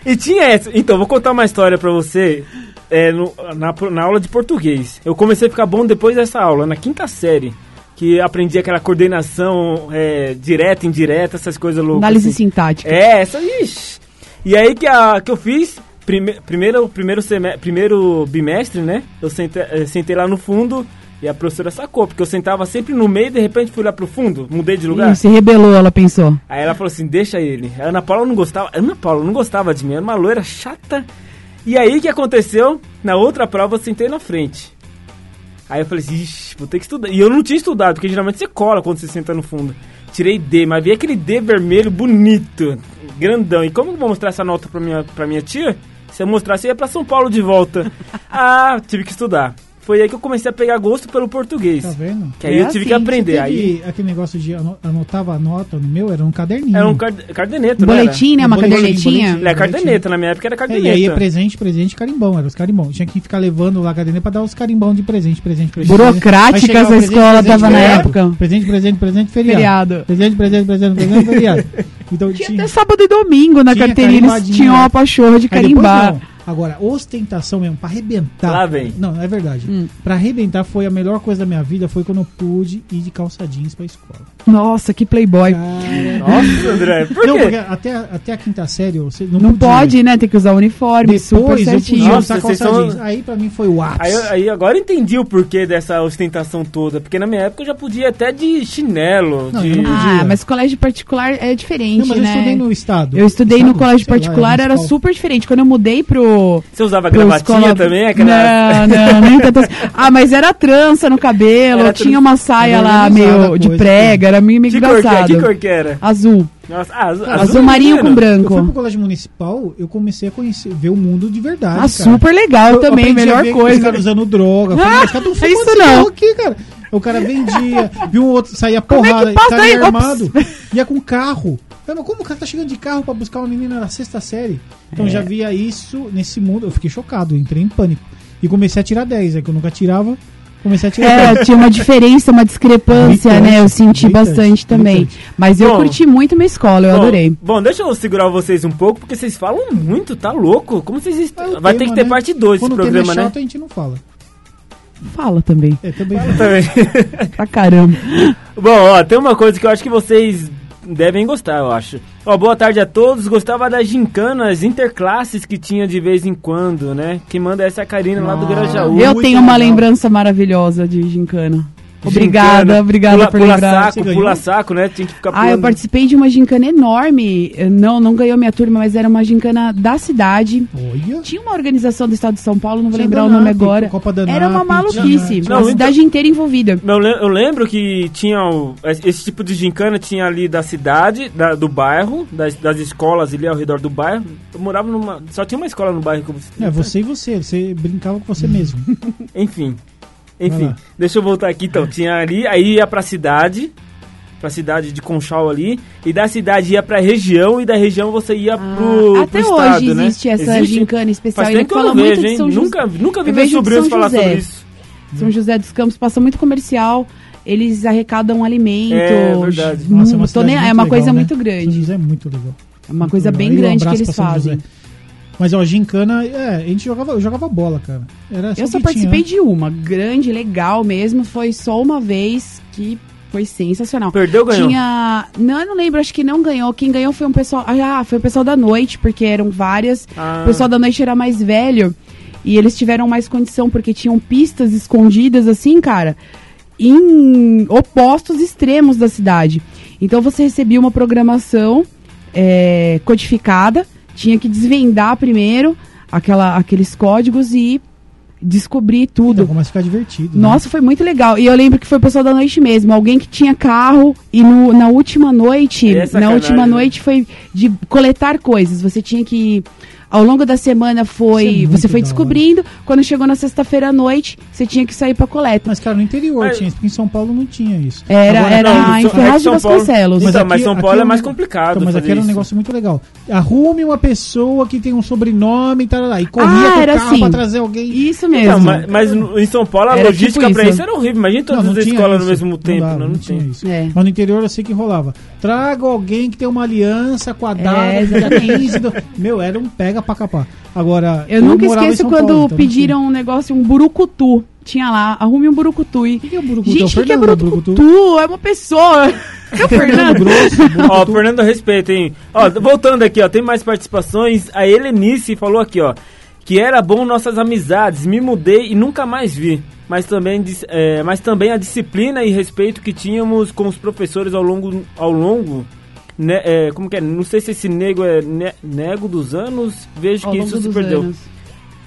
E tinha essa. Então, vou contar uma história pra você é, no- na, na aula de português. Eu comecei a ficar bom depois dessa aula, na quinta série. Que aprendi aquela coordenação é, direta, indireta, essas coisas loucas. Análise assim. sintática. É, essa, ixi. E aí que, a, que eu fiz, prime, primeiro, primeiro, seme, primeiro bimestre, né? Eu sentei, eh, sentei lá no fundo e a professora sacou, porque eu sentava sempre no meio e de repente fui lá pro fundo, mudei de lugar. Ih, se rebelou, ela pensou. Aí ela falou assim, deixa ele. A Ana Paula não gostava. Ana Paula não gostava de mim, era uma loira chata. E aí o que aconteceu? Na outra prova eu sentei na frente. Aí eu falei assim, ixi, vou ter que estudar. E eu não tinha estudado, porque geralmente você cola quando você senta no fundo. Tirei D, mas vi aquele D vermelho bonito, grandão. E como eu vou mostrar essa nota pra minha, pra minha tia? Se eu mostrasse, eu ia pra São Paulo de volta. ah, tive que estudar. Foi aí que eu comecei a pegar gosto pelo português. Tá vendo? Que aí É eu tive assim, que aprender. Aí aquele negócio de ano- anotava a nota no meu, era um caderninho. era um card cardeneta? Boletim, né? Uma Um boletim, cadernetinha. boletim. É, cardeneta, na minha época era É, cardeneta. e aí presente, presente, carimbão, era os carimbão. Tinha que ficar levando lá a caderneta pra dar os carimbão de presente, presente, presente. Burocráticas Aí chegava a presente, escola presente, tava na feriado. época. Presente, presente, presente, feriado. Feriado. Presente, presente, presente, presente, feriado. Então Tinha tinha. até sábado e domingo na carteirinha, eles tinham uma pachorra de Aí depois carimbar. Agora, ostentação mesmo, pra arrebentar. Lá vem. Não, é verdade. Hum. Pra arrebentar foi a melhor coisa da minha vida, foi quando eu pude ir de calça jeans pra escola. Nossa, que playboy. Cara, Nossa, André, por não, porque até, até a quinta série você não, Não podia. pode, né? Tem que usar uniforme, super Depois eu certinho. Nossa, calça são- jeans. Aí pra mim foi o ápice. Aí, eu- aí agora eu entendi o porquê dessa ostentação toda. Porque na minha época eu já podia até de chinelo. Não, de... eu Ah, mas colégio particular é diferente, não, mas eu né? estudei no estado. Eu estudei no Estado? colégio Sei lá, particular, era super diferente. Quando eu mudei pro. Você usava gravatinha também? Aquela... Não, não, nem tanto. assim. Ah, mas era trança no cabelo, Era tinha uma saia lá meio de coisa, prega, era meio, meio Que cor, que, é? engraçado. que cor que era? Azul. Nossa, ah, azul, Azul marinho com Eu fui branco. pro colégio municipal, eu comecei a conhecer, ver o mundo de verdade. Ah, cara. super legal Eu também, a melhor ver Os coisa. caras usando droga. Eu falei, Ah, os caras é isso não. aqui, cara. O cara vendia, viu um outro, saía Como é porrada, cara aí? ia Ops. armado, ia com carro. Eu, mas como o cara tá chegando de carro pra buscar uma menina na sexta série? Então É. já via isso nesse mundo, eu fiquei chocado, eu entrei em pânico. E comecei a tirar 10, é que eu nunca tirava, comecei a 10. É, tinha uma diferença, uma discrepância, né? Eu senti bastante também. Mas eu Bom. curti muito minha escola, eu Bom, adorei. Bom, deixa eu segurar vocês um pouco, porque vocês falam muito, tá louco? Como vocês... est- É Vai ter tema, que ter né? parte 2 desse Quando o tema programa, é né? chato, a gente não fala. Fala também. É, também. Também. Pra caramba. Bom, ó, tem uma coisa que eu acho que vocês devem gostar, eu acho. Ó, boa tarde a todos. Gostava das gincanas interclasses que tinha de vez em quando, né? Quem manda essa é a Karina lá do Grajaú. eu tenho uma legal. lembrança maravilhosa de gincana. Obrigada, Gincana. obrigada pula, por pula lembrar. saco, Você ganhou? pula saco, né? Tinha que ficar Ah, eu pulando. participei de uma gincana enorme. Não, não ganhou minha turma, mas era uma gincana da cidade. Olha. Tinha uma organização do estado de São Paulo, não vou Tinha lembrar o nome NAP, agora. Copa da Era uma maluquice. tinha- a Não, cidade inteira envolvida. Eu le- eu lembro que tinha o- esse tipo de gincana tinha ali da cidade, da- do bairro, das, das escolas ali ao redor do bairro. Eu morava numa. Só tinha uma escola no bairro que eu É, você e você, você brincava com você mesmo. Enfim. Enfim, deixa eu voltar aqui então. Tinha ali, aí ia pra cidade, pra cidade de Conchal ali, e da cidade ia pra região, e da região você ia pro, Ah, até pro hoje estado, né? existe essa Existe? gincana especial. Faz tempo que eu fala não muito vejo, de hein? São. Nunca, nunca vi Eu meus sobrinhos São falar José. sobre isso. São José dos Campos passa muito comercial. Eles arrecadam alimento. É, verdade. Nossa, é uma, nem- é uma legal, coisa né? muito São grande. José é muito legal. É uma Muito coisa legal. bem Aí um grande que eles São fazem. José. Mas, ó, gincana, é, a gente jogava, eu jogava bola, cara. Era Eu só participei tinha, de uma, grande, legal mesmo. Foi só uma vez que foi sensacional. Perdeu ou ganhou? Tinha. Não, eu não lembro, acho que não ganhou. Quem ganhou foi um pessoal. Ah, foi o pessoal da noite, porque eram várias. Ah. O pessoal da noite era mais velho. E eles tiveram mais condição, porque tinham pistas escondidas, assim, cara, em opostos extremos da cidade. Então você recebia uma programação é, codificada, tinha que desvendar primeiro aquela, aqueles códigos e descobrir tudo. Então começa a ficar divertido. né? Nossa, foi muito legal. E eu lembro que foi o pessoal da noite mesmo. Alguém que tinha carro e no- na última noite, É na última né? noite foi de coletar coisas. Você tinha que ao longo da semana é foi, muito você foi descobrindo. Quando chegou na sexta-feira à noite, você tinha que sair pra coleta. Mas, cara, no interior Mas- tinha isso, porque em São Paulo não tinha isso. Era, Agora, era não, em São- Ferraz de Vasconcelos. Mas- Então, aqui- São aqui Paulo é um- mais complicado Então, mas fazer aqui era um isso. negócio muito legal. Arrume uma pessoa que tem um sobrenome e tal, lá, e corria Ah, com o era carro assim. pra trazer alguém. Isso mesmo. Não, mas, mas em São Paulo a Era logística tipo pra isso. isso era horrível. Imagina todas não as tinha escolas no mesmo Não tempo. dava, não, não tinha. isso. É. Mas no interior eu sei que rolava. Traga alguém que tem uma aliança quadrada. É, dia exatamente. 15 do- Meu, era um pega capar. Agora, Eu nunca morava em esqueço quando Paulo, então pediram um negócio, um burucutu. Tinha lá, arrume um burucutu. E... O que é o Burucutu? Gente, É o o que, que é Fernando burucutu? É uma pessoa. É o Fernando. Grosso, Ó, Burucutu. Fernando, respeita, hein? Ó, voltando aqui, ó, tem mais participações. A Helenice falou aqui, ó, que era bom nossas amizades. Me mudei e nunca mais vi. Mas também, é, mas também a disciplina e respeito que tínhamos com os professores ao longo, ao longo né, é, como que é? Não sei se esse nego é ne- nego dos anos. Vejo Ao que isso se perdeu. anos.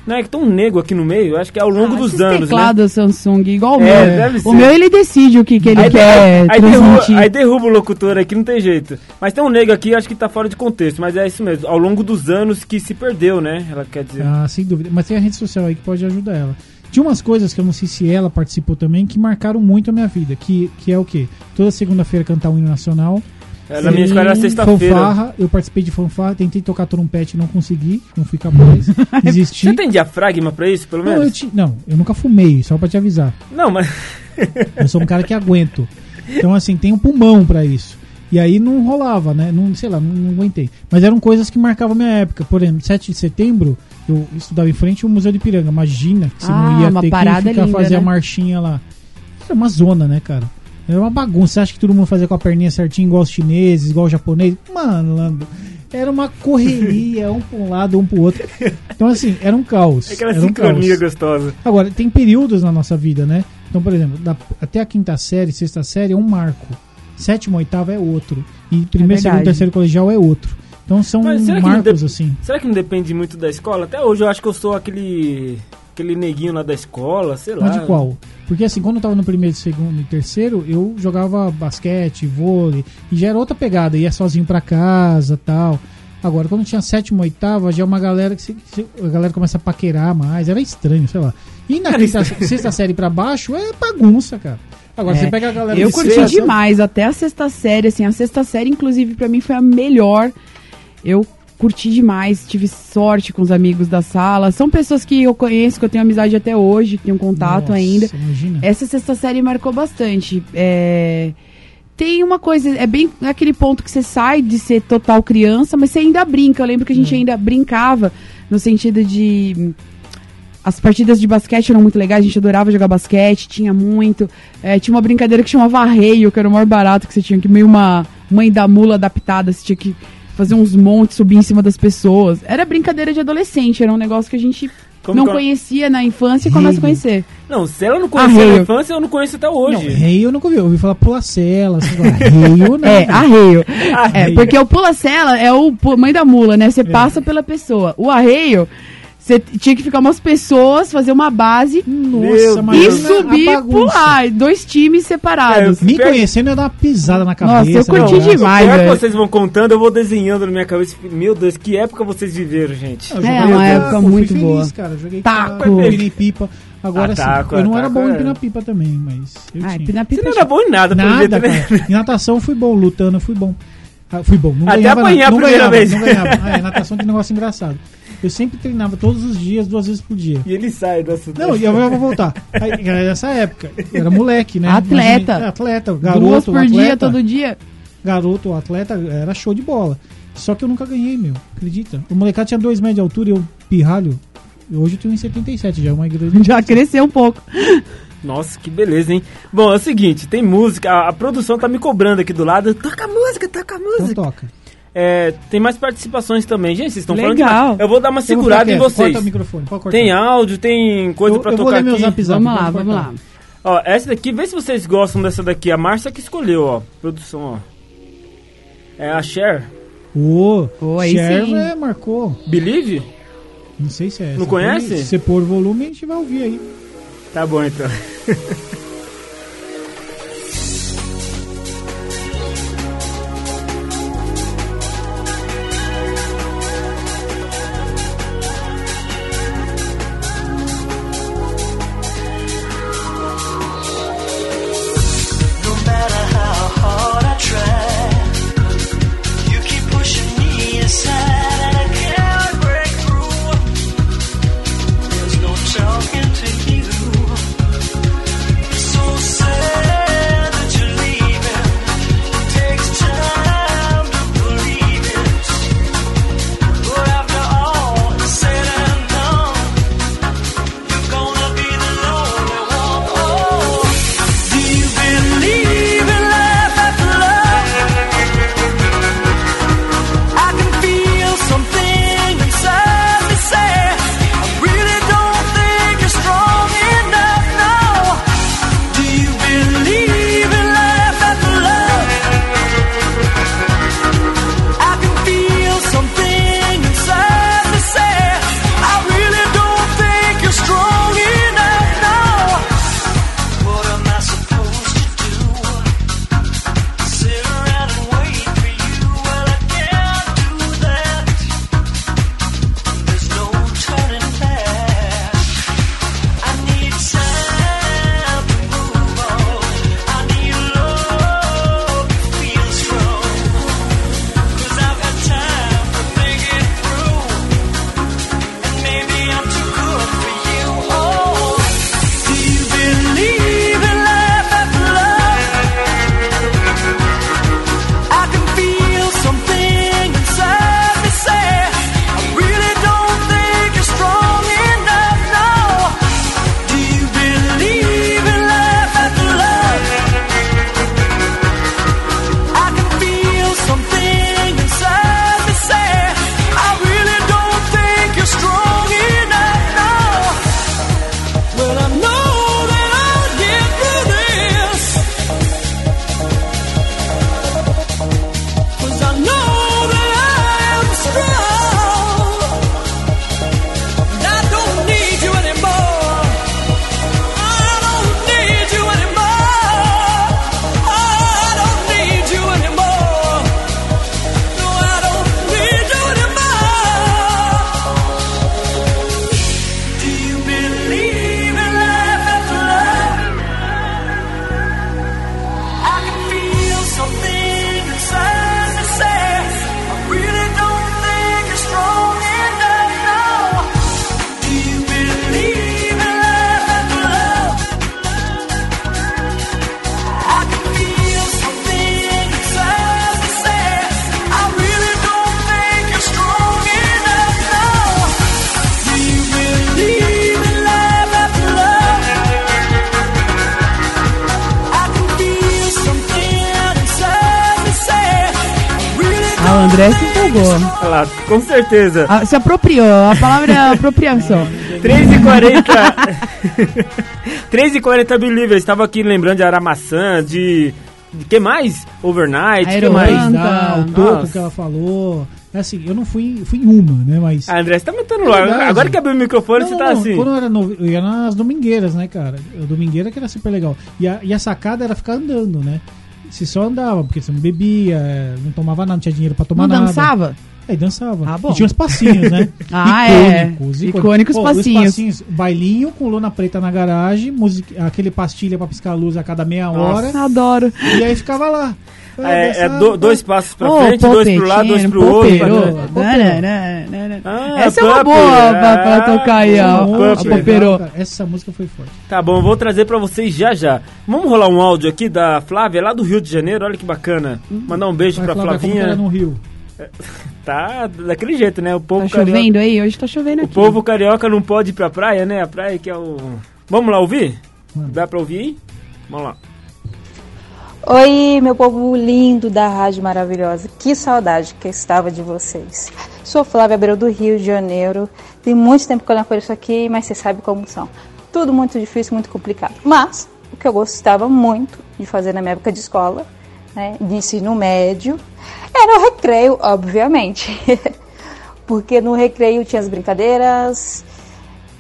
Não é que tem um nego aqui no meio? Acho que é ao longo Ah, dos anos, né? teclados Samsung, igual o É, meu. deve ser. O meu ele decide o que, que ele Aí, quer aí, derruba, aí derruba o locutor aqui, não tem jeito. Mas tem um nego aqui, acho que tá fora de contexto, mas é isso mesmo. Ao longo dos anos que se perdeu, né? Ela quer dizer. Ah, sem dúvida. Mas tem a rede social aí que pode ajudar ela. Tinha umas coisas que eu não sei se ela participou também, que marcaram muito a minha vida. Que, que é o quê? Toda segunda-feira cantar o hino nacional. É, na minha escola era sexta-feira. Fanfarra, eu participei de fanfarra, tentei tocar trompete e não consegui, não fui capaz. Desisti. Você tem diafragma pra isso, pelo Não, menos? eu ti- não, eu nunca fumei, só pra te avisar. Não, mas. Eu sou um cara que aguento. Então, assim, tem um pulmão pra isso. E aí não rolava, né? Não, sei lá, não, não aguentei. Mas eram coisas que marcavam a minha época. Por exemplo, 7 de setembro, eu estudava em frente ao Museu de Piranga. Imagina que você Ah, não ia ter que ficar linda, fazer a né? marchinha lá. Era uma zona, né, cara? Era uma bagunça. Você acha que todo mundo fazia com a perninha certinho, igual os chineses, igual os japoneses? Mano, Lando, era uma correria, um pra um lado, um pro outro. Então, assim, era um caos. Aquela era um sincronia caos. gostosa. Agora, tem períodos na nossa vida, né? Então, por exemplo, da- até a quinta série, sexta série é um marco. Sétimo, oitavo é outro. E primeiro, segundo, verdade. terceiro colegial é outro. Então são marcos assim. Será que não depende muito da escola? Até hoje eu acho que eu sou aquele. aquele neguinho lá da escola, sei lá. Mas de qual? Porque assim, quando eu tava no primeiro, segundo e terceiro, eu jogava basquete, vôlei, e já era outra pegada, ia sozinho pra casa tal. Agora, quando tinha sétima, oitava, já é uma galera que se- se- a galera começa a paquerar mais, era estranho, sei lá. E na quinta, sexta série pra baixo é bagunça, cara. Agora É, você pega a galera Eu de curti sexta- demais, até a sexta série, assim, a sexta série, inclusive, pra mim foi a melhor. Eu curti demais, tive sorte com os amigos da sala. São pessoas que eu conheço, que eu tenho amizade até hoje, que tenho contato Nossa, ainda. Imagina. Essa sexta série marcou bastante. É, Tem uma coisa, é bem aquele ponto que você sai de ser total criança, mas você ainda brinca. Eu lembro que a gente ainda brincava no sentido de. As partidas de basquete eram muito legais, a gente adorava jogar basquete, tinha muito. É, tinha uma brincadeira que chamava arreio, que era o maior barato, que você tinha que meio uma mãe da mula adaptada, você tinha que fazer uns montes, subir em cima das pessoas. Era brincadeira de adolescente, era um negócio que a gente Como não é? conhecia na infância e começa a Arreio. conhecer. Não, se ela não conhecia na Arreio. infância, eu não conheço até Não, hoje. rei eu nunca ouvi. Eu ouvi falar pulacela, eu não. É, arreio. É, Arreio. porque o pula-cela é o mãe da mula, né? Você passa pela pessoa. O arreio, você tinha que ficar umas pessoas, fazer uma base Nossa, mas e a subir e pular. Dois times separados. É, Me conhecendo, eu ia dar uma pisada na cabeça. Nossa, eu curti no braço. demais. Pior que vocês vão contando, eu vou desenhando na minha cabeça. Meu Deus, que época vocês viveram, gente. Eu É, joguei uma época fui muito feliz, boa. cara. Eu Joguei Taco. taco, empinei pipa. Agora Ah, sim, eu não taco era bom em é- empinar pipa também, mas eu Ai, tinha. pina Você pipa. não era bom em nada, pelo Nada, jeito, né? cara. Em natação fui bom, lutando fui bom. Ah, fui bom, não Até ganhava apanhar nada. a não primeira ganhava, vez. Não ganhava. Ah, é, natação tem um negócio engraçado. Eu sempre treinava todos os dias, duas vezes por dia. E ele sai do assunto. Não, e eu vou voltar. Aí, era nessa época, eu era moleque, né? Atleta. Imagina- é, atleta, garoto, Duas por atleta, dia, todo dia. garoto, atleta, era show de bola. Só que eu nunca ganhei, meu. Acredita? O molecado tinha dois metros de altura e eu pirralho. Hoje eu tenho 1,77, já é uma igreja. Já cresceu um pouco. Nossa, que beleza, hein? Bom, é o seguinte, tem música, a, a produção tá me cobrando aqui do lado. Toca a música, toca a Então música. toca. É, tem mais participações também. Gente, vocês estão falando demais. Eu vou dar uma segurada em vocês. Corta o microfone. Tem áudio, tem coisa Eu- pra eu vou tocar aqui. zap zap. Vamos lá, vamos lá. Ó, essa daqui, vê se vocês gostam dessa daqui. A Márcia que escolheu, ó. Produção, ó. É a Cher. Ô, aí Cher sim. é, marcou. Believe? Não sei se é essa. Não conhece? Se você pôr volume, a gente vai ouvir aí. Tá bom então. com certeza. Ah, se apropriou. A palavra é apropriação. 3h40. 3h40 Believers. Estava aqui lembrando de Aramaçã, de. De que mais? Overnight, que Aeroan. mais? Ah, o toco Nossa. que ela falou. Assim, eu não fui, fui em uma, né? Mas. Ah, André, você tá metendo É lá. Agora que abriu o microfone, Não, você não, tá não. assim. Quando eu era novo, eu ia nas domingueiras, né, cara? A domingueira que era super legal. E a, e a sacada era ficar andando, né? Se só andava, porque você não bebia, não tomava nada, não tinha dinheiro pra tomar Não nada. dançava? Aí dançava. Ah, bom. E tinha uns passinhos, né? Ah, é. icônicos, Icônicos Pô, passinhos. Os passinhos, bailinho com lona preta na garagem, music, aquele pastilha pra piscar a luz a cada meia hora. Adoro. E aí ficava lá. É, é dançava, do- dois passos pra Ô, frente, dois pro lado, dois pro outro. pra- Poperô. Poperô. Nananana. Ah, Essa é uma boa pra, pra Ah, tocar aí, ó. Puppy. Poperô. Cara, Essa música foi forte. Tá bom, vou trazer pra vocês já já. Vamos rolar um áudio aqui da Flávia, lá do Rio de Janeiro. Olha que bacana. Mandar um beijo Vai pra falar como que era Flavinha. no Rio. Tá daquele jeito, né? O povo Tá carioca. chovendo aí? Hoje tá chovendo O aqui. povo carioca não pode ir pra praia, né? A praia que é o. Vamos lá ouvir? Dá pra ouvir aí? Vamos lá. Oi, meu povo lindo da Rádio Maravilhosa. Que saudade que eu estava de vocês. Sou Flávia Abreu do Rio de Janeiro. Tem muito tempo que eu não apareço aqui, mas você sabe como são. Tudo muito difícil, muito complicado. Mas o que eu gostava muito de fazer na minha época de escola, né, de ensino médio, era o recreio, obviamente. Porque no recreio tinha as brincadeiras.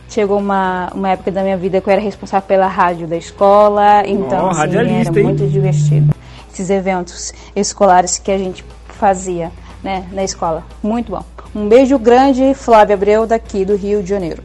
Chegou uma, uma época da minha vida que eu era responsável pela rádio da escola. Então, Ó, assim, era hein? muito divertido. Esses eventos escolares que a gente fazia né, na escola. Muito bom. Um beijo grande, Flávia Abreu, daqui do Rio de Janeiro.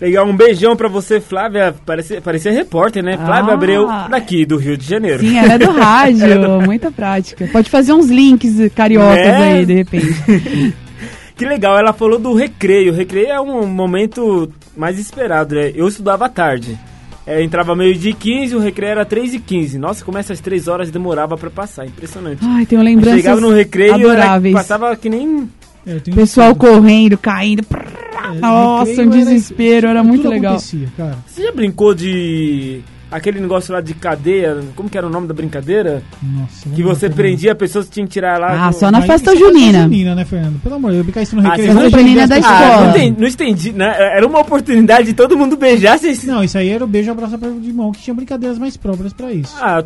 Legal, um beijão pra você, Flávia. Parecia, parecia repórter, né? Flávia Ah. Abreu, daqui do Rio de Janeiro. Sim, ela é do rádio, muita prática. Pode fazer uns links cariocas Né? aí, de repente. Que legal, ela falou do recreio. O recreio é um momento mais esperado, né? Eu estudava à tarde. É, entrava meio de 15, o recreio era 3 e 15. Nossa, como essas 3 horas demorava pra passar, impressionante. Ai, tenho lembranças Chegava no recreio, era, adoráveis. passava que nem... É, Pessoal certeza. correndo, caindo. É, Nossa, um desespero, era muito tudo legal. acontecia, cara. Você já brincou de... Aquele negócio lá de cadeia, como que era o nome da brincadeira? Nossa, Que você prendia a pessoa, você tinha que tirar lá... Ah, do- só na Mas festa é junina. junina, né, Fernando? Pelo amor de Deus, brincar isso no Ah, recreio. você Festa vai junina da Ah, escola. não, tem- não estendi, né? Era uma oportunidade de todo mundo beijar, vocês... Não, isso aí era o beijo abraço aperto de mão, que tinha brincadeiras mais próprias pra isso. Ah,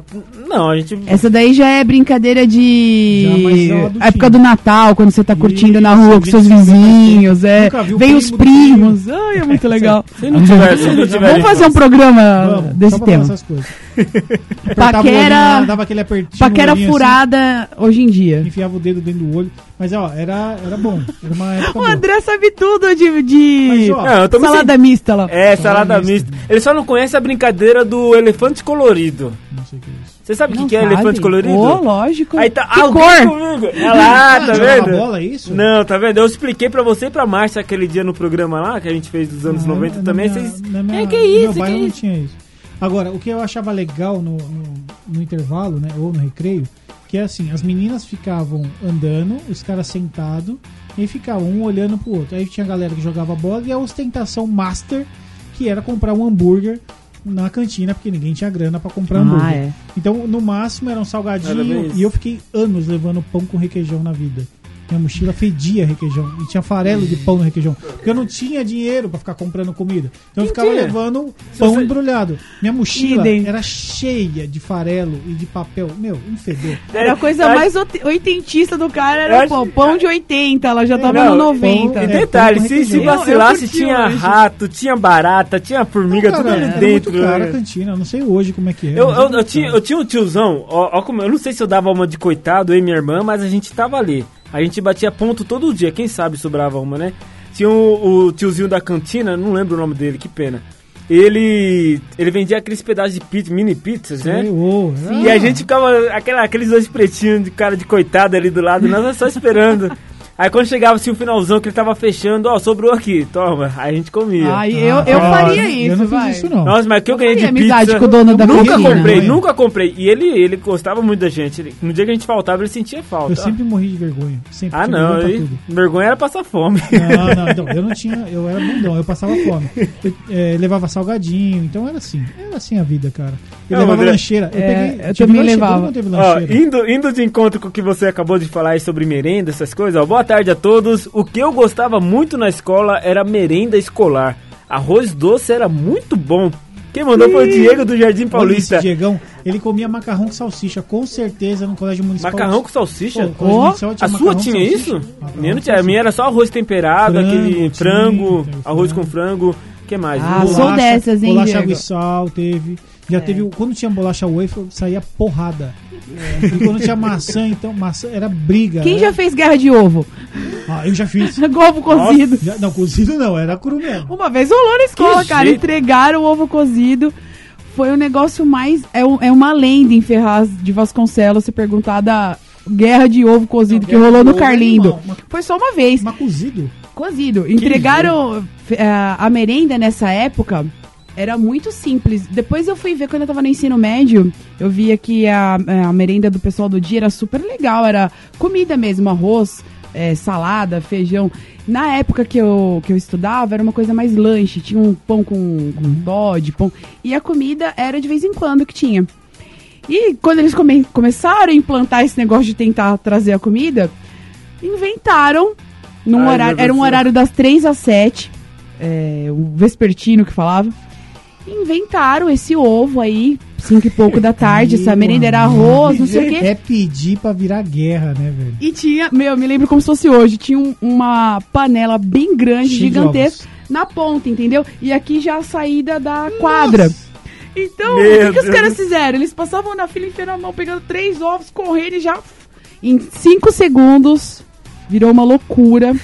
não, a gente... Essa daí já é brincadeira Já de adultinho. época do Natal, quando você tá curtindo na rua com seus que vizinhos, é. Vem os primos. Ai, é muito legal. Se não tiver, se não tiver... Vamos fazer um programa Vamos, desse falar tema. essas coisas. Olhinho Paquera, lá, dava aquele apertinho. paquera olhinho, furada hoje em dia. Assim, enfiava o dedo dentro do olho. Mas, ó, era, era bom. Era uma época O boa. André sabe tudo de, de Mas, ó, Não, me salada mista lá. É, salada Salada mista. Ele só não conhece a brincadeira do elefante colorido. Não sei o que é isso. Você sabe o que, Não que é sabe? elefante colorido? Ô, lógico. Aí tá, que ah, cor? comigo. É lá, tá vendo? bola, é isso? Não, tá vendo? Eu expliquei pra você e pra Márcia aquele dia no programa lá, que a gente fez dos anos Ah, 90 na também. minha- Vocês. na minha- É, que isso, meu que bairro não isso? tinha isso. Agora, o que eu achava legal no, no, no intervalo, né, ou no recreio, que é assim, as meninas ficavam andando, os caras sentados, e ficavam um olhando pro outro. Aí tinha a galera que jogava bola e a ostentação master, que era comprar um hambúrguer na cantina, porque ninguém tinha grana pra comprar hambúrguer. Ah, é. Então, no máximo, era um salgadinho, e eu fiquei anos levando pão com requeijão na vida. Minha mochila fedia requeijão. E tinha farelo de pão no requeijão. Porque eu não tinha dinheiro pra ficar comprando comida. Então eu ficava levando pão você- embrulhado. Minha mochila Idem. era cheia de farelo e de papel. Meu, um fedor. Era a coisa É, mais oitentista do cara, era acho- pô, pão de 80, ela já tava Não, no 90. E É, detalhe, pão com se, se vacilasse, tinha hoje. rato, tinha barata, tinha formiga, Cara, tudo ali dentro. muito caro né? a cantina. Eu não sei hoje como é que é. Eu, eu, eu tinha, eu tinha um tiozão, ó, ó como, eu não sei se eu dava uma de coitado, eu e minha irmã, mas a gente tava ali. A gente batia ponto todo dia, quem sabe sobrava uma, né? Tinha o, o tiozinho da cantina, não lembro o nome dele, que pena. Ele ele vendia aqueles pedaços de pizza, mini pizzas, né? Sei, ô, E ah, a gente ficava, aquela, aqueles dois pretinhos de cara de coitado ali do lado, nós só esperando. Aí quando chegava assim o finalzão que ele tava fechando, ó, sobrou aqui, toma. Aí a gente comia. Ai, eu, Ah, eu ah, faria Eu isso, não fiz vai. isso, não. Nossa, mas que eu ganhei de pizza. amizade com o dono da nunca comprei, Não é? nunca comprei. E ele, ele gostava muito da gente. Ele- no dia que a gente faltava, ele sentia falta. Eu sempre morri de vergonha. Sempre Ah, tive não, vergonha pra aí, tudo. vergonha era passar fome. Não, não, então, eu não tinha, eu era bundão, eu passava fome. Eu eh, levava salgadinho, então era assim, era assim a vida, cara. Eu Não, levava André, lancheira, eu, é, peguei, eu tive também lancheira, levava. todo mundo teve Ó, lancheira. indo, indo de encontro com o que você acabou de falar aí sobre merenda, essas coisas, ó, boa tarde a todos. O que eu gostava muito na escola era merenda escolar. Arroz doce era muito bom. Quem mandou foi o Diego do Jardim Olha Paulista. esse Diegão, ele comia macarrão com salsicha, com certeza no colégio municipal. Macarrão com salsicha? Pô, o colégio Ó, municipal A sua tinha isso? Minha, não tinha, a minha era só arroz temperado, Frango, aquele frango, teve arroz frango. com frango. que mais? Ah, sou dessas, hein, Bolacha Diego? água e sal teve. Já teve. o- Quando tinha bolacha wafer, saía porrada. É. E quando tinha maçã, então, maçã era briga. Quem né? já fez guerra de ovo? Ah, eu já fiz. ovo cozido. Já- não, cozido não, era cru mesmo. Uma vez rolou na escola, Que cara. jeito. Entregaram o ovo cozido. Foi o negócio mais. É, um- é uma lenda em Ferraz de Vasconcelos se perguntar da guerra de ovo cozido Não, que rolou no é Carlindo. animal, mas- Foi só uma vez. Mas cozido? Cozido. Entregaram eh, a merenda nessa época. Era muito simples. Depois eu fui ver quando eu tava no ensino médio, eu via que a, eh, a merenda do pessoal do dia era super legal. Era comida mesmo, arroz, eh, salada, feijão. Na época que eu, que eu estudava, era uma coisa mais lanche. Tinha um pão com, com Dodge, pão. E a comida era de vez em quando que tinha. E quando eles come- começaram a implantar esse negócio de tentar trazer a comida, inventaram num Ai, horário, era um horário das 3 às 7, é, o vespertino que falava. Inventaram esse ovo aí, cinco e pouco da tarde, essa merenda era arroz, não sei o quê. É pedir pra virar guerra, né, velho? E tinha, meu, me lembro como se fosse hoje, tinha um- uma panela bem grande, Cheio gigantesca, na ponta, entendeu? E aqui já a saída da quadra. Então, Meu o que, que os caras fizeram? Eles passavam na fila enfiando a mão, pegando três ovos, correndo e já. Em cinco segundos, virou uma loucura.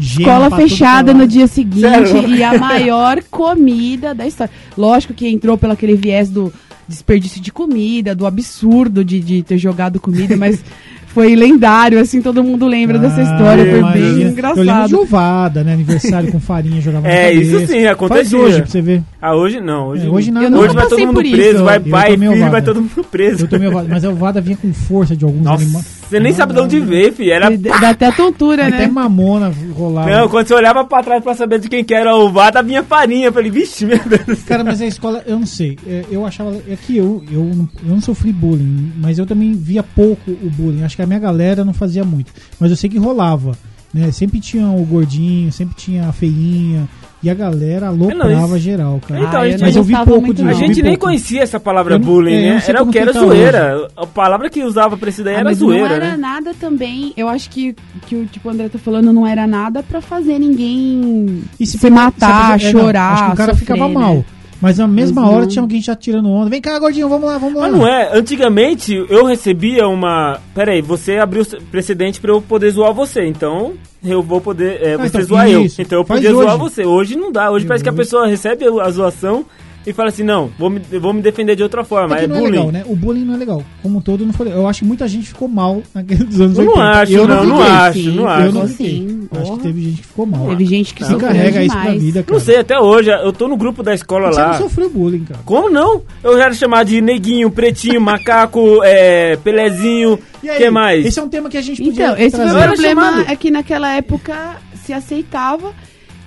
Escola tudo fechada é no dia seguinte Sério? e a maior comida da história. Lógico que entrou pelo aquele viés do desperdício de comida, do absurdo de, de ter jogado comida, mas foi lendário, assim, todo mundo lembra dessa história, foi Ah, bem imagina. Eu lembro de engraçado. ovada, né? Aniversário com farinha, jogava É, isso sim, Faz acontecia. hoje pra você ver. Ah, hoje não. Hoje, É, hoje nada. Eu nunca Hoje vai todo passei mundo por isso. preso, vai Eu pai, filho, ovada. vai todo mundo preso. Eu tomei ovada, mas a ovada vinha com força de alguns animais. Você nem sabe de onde veio, filho. Era... Dá até tontura, Até né? mamona rolava. Não, quando você olhava pra trás pra saber de quem que era o ovada, vinha farinha. Eu falei, vixe, meu Deus. Cara, mas a escola, eu não sei. é, Eu achava. É que eu, eu, não, eu não sofri bullying, mas eu também via pouco o bullying. Acho que a minha galera não fazia muito. Mas eu sei que rolava. Né? Sempre tinha o gordinho, sempre tinha a feinha. E a galera aloprava isso- geral, cara. Então, Ah, a eu gente- mas eu vi pouco não. A gente nem pouco. conhecia essa palavra não- bullying, é, né? Era o que era tá zoeira. A palavra que usava pra isso daí Ah, era mas zoeira, não era né? nada também. Eu acho que, que o tipo o André tá falando não era nada pra fazer ninguém E se, pega- matar, se a pessoa- é, chorar. acho que o cara sofrer, ficava né? mal. Mas na mesma Mas hora tinha alguém já tirando onda. Vem cá, gordinho, vamos lá, vamos lá. Mas não é, antigamente eu recebia uma. Peraí, você abriu precedente pra eu poder zoar você, então eu vou poder. É, Ah, você então, zoar eu. isso. Então eu Faz podia zoar hoje. você. Hoje não dá. Hoje Eu parece que a hoje- pessoa recebe a zoação e fala assim: não, vou me, eu vou me defender de outra forma. É É, é bullying. legal, né? O bullying não é legal. Como um todo, não foi legal. Eu acho que muita gente ficou mal naqueles anos Eu não 80. acho, eu não, não acho, sim, não Eu acho. não Sim. Acho porra. que teve gente que ficou mal. Teve gente que Você sofreu carrega isso pra vida, cara. Não sei, até hoje, eu tô no grupo da escola Você lá. não sofreu bullying, cara. Como não? Eu já era chamado de neguinho, pretinho, macaco, é, pelezinho, E aí, que mais? Esse é um tema que a gente podia Então, esse foi trazer. o Eu era problema, é que naquela época se aceitava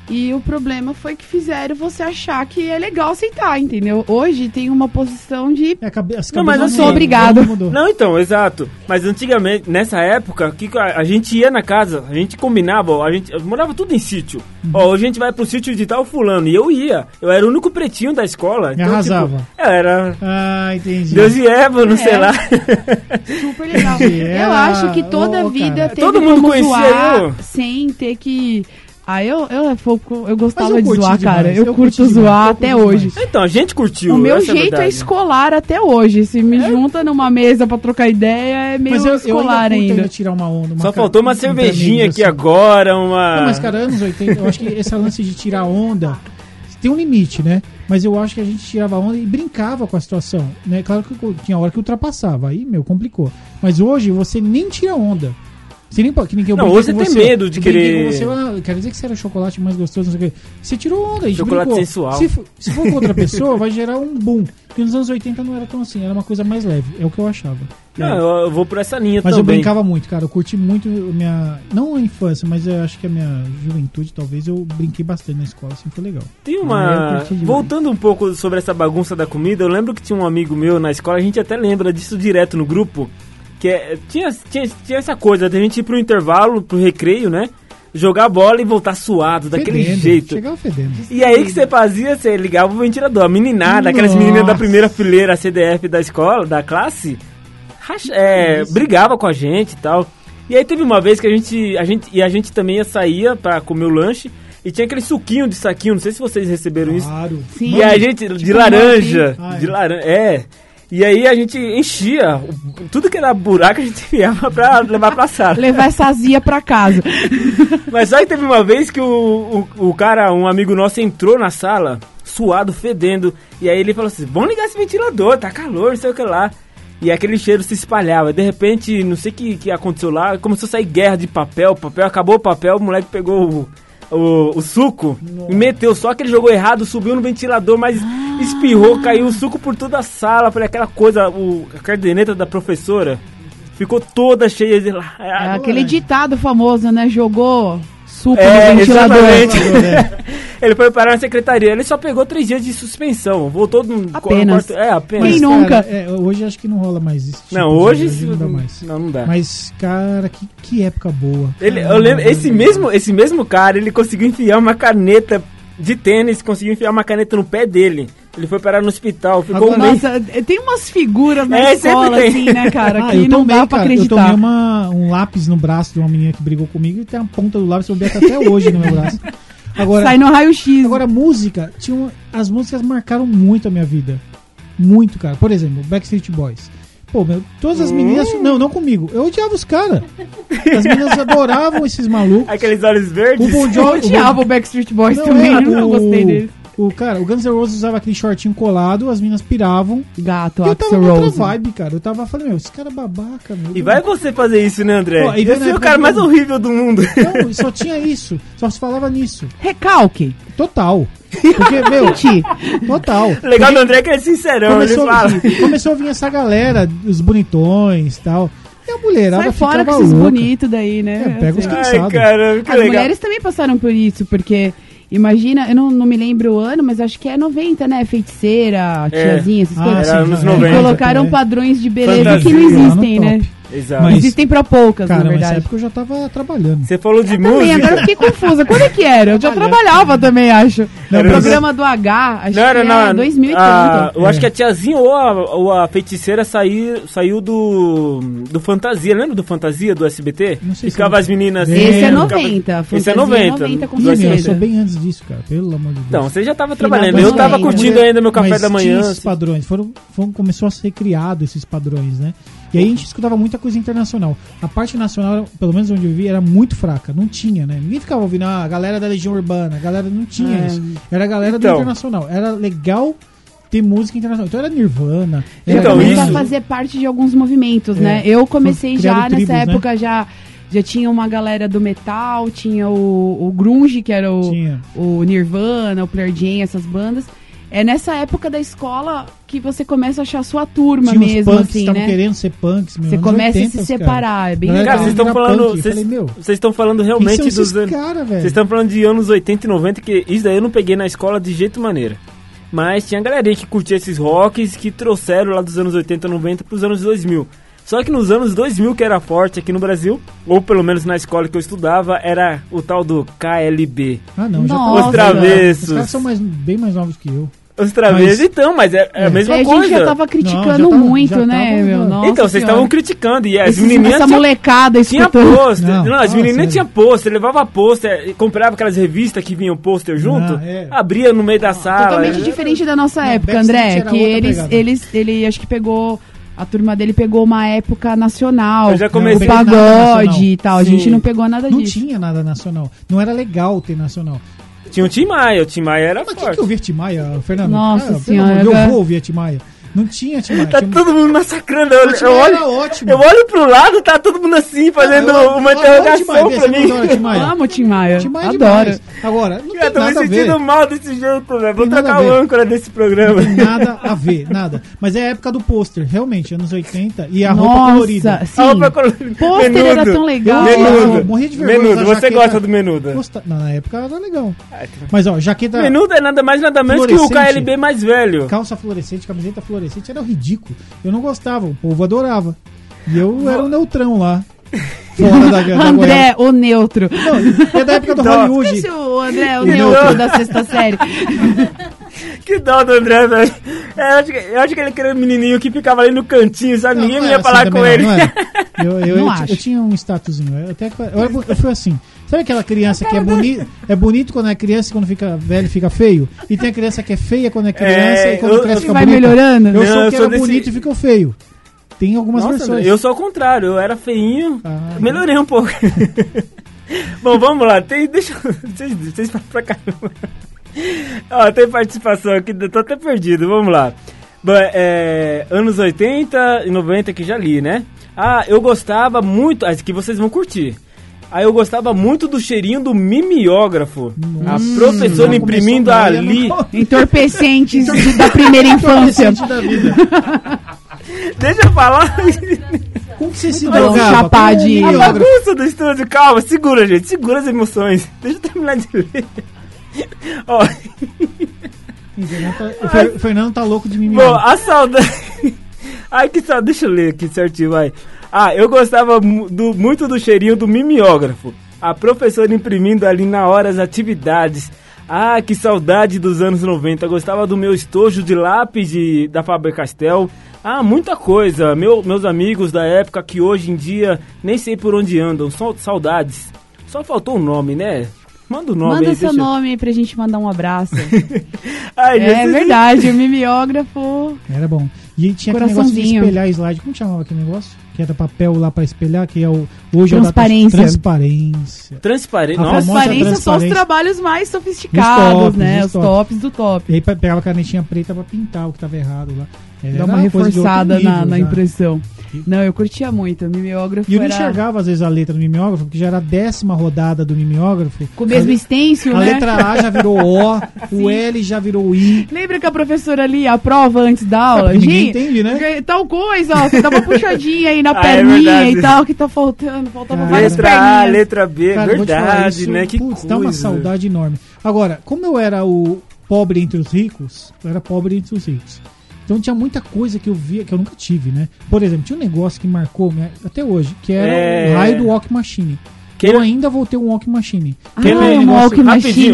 e o problema foi que fizeram você achar que é legal aceitar, entendeu? Hoje tem uma posição de É, cabe- as Não, mas eu sou mudaram, obrigado. Não, então, exato. Mas antigamente, nessa época, que a, gente ia na casa, a gente combinava, a gente morava tudo em sítio. Uhum. Ó, hoje a gente vai pro sítio de tal fulano. E eu ia. Eu era o único pretinho da escola. Então, arrasava. Tipo, eu era Ah, entendi. Deus e Eva, não É. sei lá. super legal. É, eu acho que toda vida cara. teve Todo mundo como conhecia zoar eu. sem ter que... Ah, eu, eu, eu, eu gostava eu de zoar, demais, cara. Eu, eu curto demais, zoar eu até hoje. demais. Então, a gente curtiu. O meu essa a jeito é verdade. escolar até hoje. Se me junta numa mesa pra trocar ideia, é meio Mas eu, eu escolar ainda, curto ainda. ainda tirar uma onda. Uma Só faltou uma cervejinha aqui assim. agora, uma... Não, mas, cara, anos 80, eu acho que esse lance de tirar onda tem um limite, né? Mas eu acho que a gente tirava onda e brincava com a situação, né? Claro que tinha hora que ultrapassava, aí, meu, complicou. Mas hoje você nem tira onda. Você nem pode, que que eu Não, hoje você tem medo de eu querer- Você, ah, quer dizer que você era o chocolate mais gostoso, não sei o quê. Você tirou onda, Chocolate brincou. sensual. Se, for- se for com outra pessoa, vai gerar um boom. Porque nos anos 80 não era tão assim, era uma coisa mais leve. É o que eu achava. Não, eu, eu vou por essa linha Mas eu também. brincava muito, cara. Eu curti muito minha. Não a infância, mas eu acho que a minha juventude, talvez, eu brinquei bastante na escola, assim, foi legal. Tem Ah, eu uma. Voltando um pouco sobre essa bagunça da comida, eu lembro que tinha um amigo meu na escola, a gente até lembra disso direto no grupo, que é, tinha, tinha, tinha essa coisa da gente ir pro intervalo, pro recreio, né? Jogar bola e voltar suado, daquele Fedendo, jeito. Chegava fedendo. E aí que você fazia, você ligava o ventilador. A meninada, aquelas meninas da primeira fileira CDF da escola, da classe, racha- é, brigava com a gente e tal. E aí teve uma vez que a gente, a gente. E a gente também ia sair pra comer o lanche. E tinha aquele suquinho de saquinho, não sei se vocês receberam isso. Claro. Sim. E a gente, de tipo laranja, um Ah, de é. laranja, é. E aí a gente enchia, tudo que era buraco a gente enfiava pra levar pra sala. Levar essa azia pra casa. Mas só que teve uma vez que o, o, o cara, um amigo nosso, entrou na sala, suado, fedendo, e aí ele falou assim, vamos ligar esse ventilador, tá calor, não sei o que lá. E aquele cheiro se espalhava, de repente, não sei o que, que aconteceu lá, começou a sair guerra de papel, papel, acabou o papel, o moleque pegou o, o, o suco e meteu, só que ele jogou errado, subiu no ventilador, mas espirrou, caiu o suco por toda a sala, foi aquela coisa, o, a caderneta da professora ficou toda cheia de lá. É aquele ditado famoso, né? Jogou suco É, no ventilador. exatamente. ele foi parar na secretaria. Ele só pegou três dias de suspensão. Voltou no Apenas. quarto. É, apenas. Quem Mas, nunca? cara, é, hoje acho que não rola mais isso. tipo Não, de- hoje, não dá mais. Não, não dá. Mas, cara, que, que época boa. Ele, eu lembro, esse mesmo, esse mesmo cara, ele conseguiu enfiar uma caneta de tênis, conseguiu enfiar uma caneta no pé dele. Ele foi parar no hospital, ficou Agora- um mês. Nossa, tem umas figuras na É, escola, assim, né, cara? Ah, que eu não tomei, dá pra cara, eu acreditar. tomei uma- um lápis no braço de uma menina que brigou comigo e tem a ponta do lápis, eu tá até hoje no meu braço. Agora, Sai no raio-x. agora música, tinha uma- as músicas marcaram muito a minha vida. Muito, cara. Por exemplo, Backstreet Boys. Pô, meu, todas as meninas. Hum. Não, não comigo. Eu odiava os caras. As meninas adoravam esses malucos. Aqueles olhos O verdes. Bon Eu Jovi. odiava o Backstreet Boys Não, também, é, eu não o- gostei dele. O cara, o Guns N' Roses usava aquele shortinho colado, as meninas piravam. Gato, E eu tava outra vibe, cara. Eu tava falando, meu, esse cara é babaca, meu. E vai você fazer isso, né, André? Pô, e vem na é o cara mais horrível do mundo. Não, só tinha isso. Só se falava nisso. Recalque. Total. Porque, meu, Ti. total. Legal do André é que ele é sincerão, ele Começou, fala. começou a vir essa galera, os bonitões e tal. E a mulherada Sai fora com esses bonitos daí, né? É, pega os Assim. caras. Ai, Cansado. caramba, que As legal. mulheres também passaram por isso, porque imagina, eu não, não me lembro o ano, mas acho que é 90, né? Feiticeira, É. tiazinha, essas Ah, coisas. sim, Era anos já- 90. E colocaram é. padrões de beleza Fantasia. que não existem, né? top. Exato. Mas- Existem pra poucas, Cara, na mas nessa verdade. época eu já tava trabalhando. Você falou de Também, música. agora eu fiquei confusa. Quando é que era? Eu já trabalhava também, acho. Não, o mas- programa do H, acho Não, era que na. é 2000 e a- tanto. Eu acho É. que a tiazinha ou a, ou a feiticeira saiu, saiu do. do Fantasia. Lembra do Fantasia do SBT? Não sei se Ficava eu- as meninas. Esse Esse é Ficava- 90. Esse é Fantasia 90. 90 com do Ih, meu, eu certeza. sou bem antes disso, cara. Pelo amor de Deus. Então, você já tava trabalhando. Eu tava 90. curtindo ainda meu café Mas da manhã. esses padrões. Foram, foram, começou a ser criado esses padrões, né? E aí a gente escutava muita coisa internacional. A parte nacional, pelo menos onde eu vi, era muito fraca. Não tinha, né? Ninguém ficava ouvindo ah, a galera da Legião Urbana. A galera não tinha É. isso. Era a galera do Então. internacional. Era legal ter música internacional. Então era Nirvana. Era Então, isso- a fazer parte de alguns movimentos, É. né? Eu comecei já tribos, nessa né? época, já, já tinha uma galera do metal, tinha o, o grunge, que era o, Tinha. o Nirvana, o Pearl Jam, essas bandas. É nessa época da escola que você começa a achar a sua turma Tinha os mesmo, punks assim, estavam né? querendo ser punks. meu, Você começa 80, a se cara. separar, é bem Galera Cara, legal. vocês estão falando. Vocês estão falando realmente esses dos anos. cara, velho? Vocês estão falando de anos 80 e 90, que isso daí eu não peguei na escola de jeito maneira. Mas tinha galerinha que curtia esses rocks que trouxeram lá dos anos 80 e 90 pros anos 2000. Só que nos anos 2000 que era forte aqui no Brasil, ou pelo menos na escola que eu estudava, era o tal do KLB. Ah, não, já Nossa. tá. Os travessos. Os caras são mais, bem mais novos que eu. Os travessos, Mas- então, mas é, é a É. mesma a gente coisa. já tava criticando Não, já tava- muito, já né, tava- meu? não. Nossa então, vocês estavam criticando e as Esses- menininhas Essa tinham- molecada Tinha escutando. pôster. Não, Não, as meninas sério. tinham pôster, levava pôster, comprava aquelas revistas que vinham pôster junto, Ah, é. abria no meio da sala. Totalmente né? diferente da nossa Não, época, André. Que eles, pegada. eles, ele acho que pegou. A turma dele pegou uma época nacional. Eu já o comecei- Não, nacional. pagode e tal. A Sim. gente não pegou nada Não disso. tinha nada nacional. Não era legal ter nacional. Tinha o Tim Maia, o Tim Maia era Mas quem forte. que ouvia Timaya, Fernando? Nossa Ah, senhora, Eu vou ouvir a Timaya. Não tinha Timaya. Tá tinha... todo mundo massacrando. Eu, eu olho, ótimo. eu olho pro lado, tá todo mundo assim, fazendo Eu- eu- uma interrogação pra mim. adora Timaya? Amo o Tim Maia. Timaya é Adoro. demais. Agora, não Eu tem tô me nada a ver. sentindo mal desse jeito, velho. Vou trocar a o âncora desse programa. Não tem nada a ver, nada. Mas é a época do pôster, realmente, anos 80. E a roupa Nossa, colorida. sim. A roupa colorida. Pôster era tão legal. Menudo. Eu morri de vergonha Menudo, você jaqueta. gosta do menudo. Gosta- Na época era legal. Ah, Mas ó, jaqueta. Menudo é nada mais nada menos que o. KLB mais velho. Calça fluorescente, camiseta fluorescente, era ridículo. Eu não gostava, o povo adorava. E eu era um neutrão lá. Fora da, da André, o neutro. Não, é da época do Dó. Hollywood. É o André, o neutro neutro. da sexta série. Que dó do André, velho. É, Eu acho, que, eu acho que ele queria um menininho que ficava ali no cantinho, sabe? Não, Ninguém não ia era falar assim com ele. não, não era. Eu, eu, Não eu, acho. eu tinha um statusinho. Eu, até, eu, era- eu fui assim. Sabe aquela criança que é, boni é bonito quando é criança e quando fica velho fica feio? E tem a criança que é feia quando é criança É, e quando eu- cresce fica Vai bonita. melhorando? Eu Não, sou eu que sou era desse- bonito e ficou feio. Tem algumas Nossa, versões. eu sou ao contrário, eu era feinho, Ah, melhorei um pouco. Bom, vamos lá, tem, deixa eu- vocês, vocês falam pra caramba. Ó, tem participação aqui, eu tô até perdido, vamos lá. Bom, é, anos 80 e 90 que já li, né? Ah, eu gostava muito, ah, que vocês vão curtir. Aí eu gostava muito do cheirinho do mimeógrafo. A professora já imprimindo ali. Entorpecentes da primeira infância. Da vida. Deixa eu falar. Como que você se Vamos drogava? de- um A bagunça do estúdio, calma, segura, gente, segura as emoções. Deixa eu terminar de ler. Ó, O Fernando tá- Fer- Fernando tá louco de mim. bom, a saudade. Ai, que saudade. Deixa eu ler aqui certinho, vai. Ah, eu gostava do- muito do cheirinho do mimeógrafo. A professora imprimindo ali na hora as atividades. Ah, que saudade dos anos 90. Gostava do meu estojo de lápis de, da Faber-Castell. Ah, muita coisa. Meu, meus amigos da época que hoje em dia nem sei por onde andam. Só saudades. Só faltou o nome, né? Manda o nome Manda aí, seu deixa nome aí pra gente mandar um abraço. Ai, é Jesus. verdade, o mimeógrafo. Era bom. E tinha aquele negócio de espelhar slide. Como chamava aquele negócio? Que era papel lá pra espelhar, que é o. Hoje Transparência. é o da transparência. Transparente. A Nossa, famosa Transparência são os transparência. trabalhos mais sofisticados, Os tops, né? os Os tops. tops do E top. aí pe- pegava a canetinha preta pra pintar o que tava errado lá. Dá uma reforçada na, nível na impressão. Não, eu curtia muito. O mimeógrafo E eu não era enxergava às vezes a letra do mimeógrafo, porque já era a décima rodada do mimeógrafo. com o mesmo a, stencil, a né? letra A já virou O, o L já virou I. Lembra que a professora ali, a prova antes da aula? ninguém Gente, entende, né? Tal coisa, ó, você dá uma puxadinha aí na Ah, é perninha verdade. e tal, que tá faltando. Faltava Cara, várias letra A, perninhas. letra B. Cara, verdade, isso, né? Que putz, coisa. dá uma saudade enorme. Agora, como eu era o pobre entre os ricos, eu era pobre entre os ricos. Então tinha muita coisa que eu via que eu nunca tive, né? Por exemplo, tinha um negócio que marcou minha- até hoje, que era É. o raio do Walk Machine. Que- Eu ainda vou ter um Walk Machine. Ah, Aquele um negócio- walk rapidinho,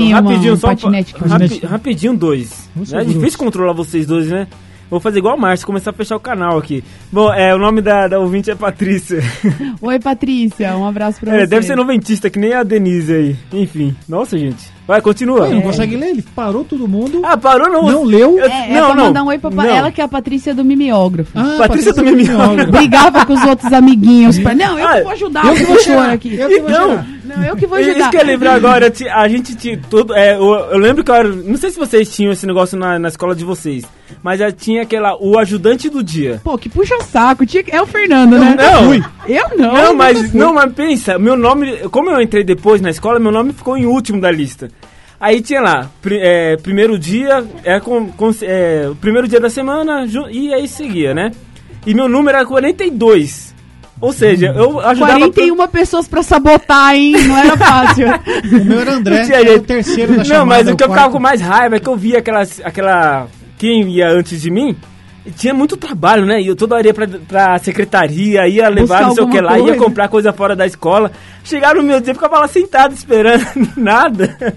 machine, uma- rapidinho, um só um patinete. pa- rapi- Patinete. rapidinho dois. Você É grosso. difícil controlar vocês dois, né? Vou fazer igual o Márcio, começar a fechar o canal aqui. Bom, é, o nome da, da ouvinte é Patrícia. Oi, Patrícia, um abraço pra É, você. deve ser noventista, que nem a Denise aí. Enfim, nossa, gente. Vai, continua. Ele não consegue ler, ele parou todo mundo, Ah, parou não. não leu. Eu- É, é não, pra não. mandar um oi pra Não. ela que é a Patrícia do mimeógrafo. Ah, Patrícia do Mimeógrafo. Brigava com os outros amiguinhos. Pra... Não, eu Ah, vou ajudar eu o vou professor tirar. aqui. Eu que vou Então. Não, eu que vou Isso ajudar. que eu lembro agora, a gente tinha todo. É, eu, eu lembro que eu era. Não sei se vocês tinham esse negócio na, na escola de vocês, mas já tinha aquela. O ajudante do dia. Pô, que puxa saco. Tinha... É o Fernando, né? Não, Eu não. Não, mas, não, mas pensa, meu nome, como eu entrei depois na escola, meu nome ficou em último da lista. Aí tinha lá, pri- é, primeiro dia, é, com, com- é, o primeiro dia da semana, e aí seguia, né? E meu número era 42. Ou seja, eu ajudava... 41 pessoas pra sabotar, hein? Não era fácil. O meu era André, Não tinha que era o terceiro da Não, chamada. mas o que eu ficava com mais raiva é que eu via aquelas, aquela... Quem ia antes de mim, e tinha muito trabalho, né? E eu toda hora ia pra, pra secretaria, ia levar Buscar não sei o que lá, ia coisa. comprar coisa fora da escola. Chegaram no meu dia, eu ficava lá sentado esperando nada.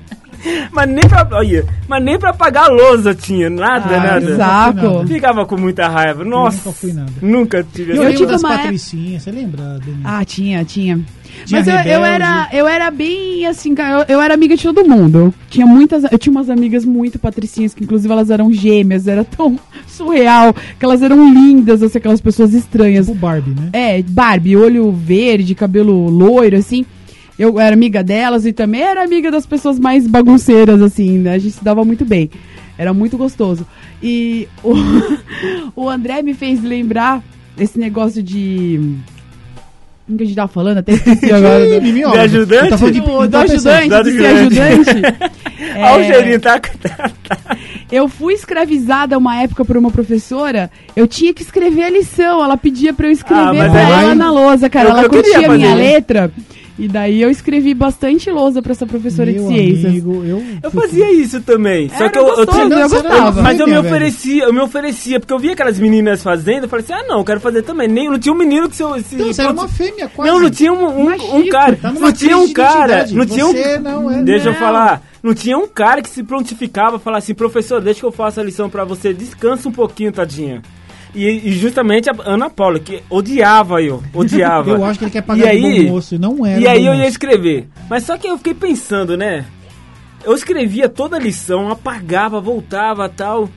Mas nem pra, olha, mas nem pra pagar a lousa tinha, nada, Ah, nada. saco. Ficava com muita raiva. Nossa, nunca fui nada. nunca tive eu, Eu tive das uma época- patricinhas, você lembra, Denise? Ah, tinha, tinha. Tinha Mas eu, eu era, eu era bem assim, eu, eu era amiga de todo mundo. Tinha muitas, eu tinha umas amigas muito patricinhas, que inclusive elas eram gêmeas, era tão surreal, que elas eram lindas, assim, aquelas pessoas estranhas. Tipo Barbie, né? É, Barbie, olho verde, cabelo loiro, assim. Eu era amiga delas e também era amiga das pessoas mais bagunceiras, assim, né? A gente se dava muito bem. Era muito gostoso. E o, o André me fez lembrar esse negócio de. O que a gente tava falando? Até esqueci agora. Ih, né? De ajudante? Eu tava falando de Do, do ajudante, de ser ajudante. Olha o É, cheirinho, tá? tá- tá. eu fui escravizada uma época por uma professora. Eu tinha que escrever a lição. Ela pedia pra eu escrever Ah, pra ela na lousa, cara. Eu- ela eu curtia a minha né? letra. E daí eu escrevi bastante lousa pra essa professora Meu de ciências. amigo, eu, Eu fazia isso também. Só Era que eu, eu gostoso, tinha- eu Você era gostava. Mas eu me oferecia, eu me oferecia, porque eu via aquelas meninas fazendo, eu falei assim, ah não, eu quero fazer também. Nem, não tinha um menino que se eu. Se, Então, você era uma fêmea, quase. não, não tinha um, um, um cara. Tá não tinha um cara. Não tinha um. Você não é- Deixa eu Não. falar. Não tinha um cara que se prontificava falar assim, professor, deixa que eu faça a lição pra você, descansa um pouquinho, tadinha. E, e justamente a Ana Paula, que odiava eu, odiava. Eu acho que ele quer E pagar de aí- bom moço, e não era E aí bom eu ia escrever. Mas só que eu fiquei pensando, né? Eu escrevia toda a lição, apagava, voltava tal.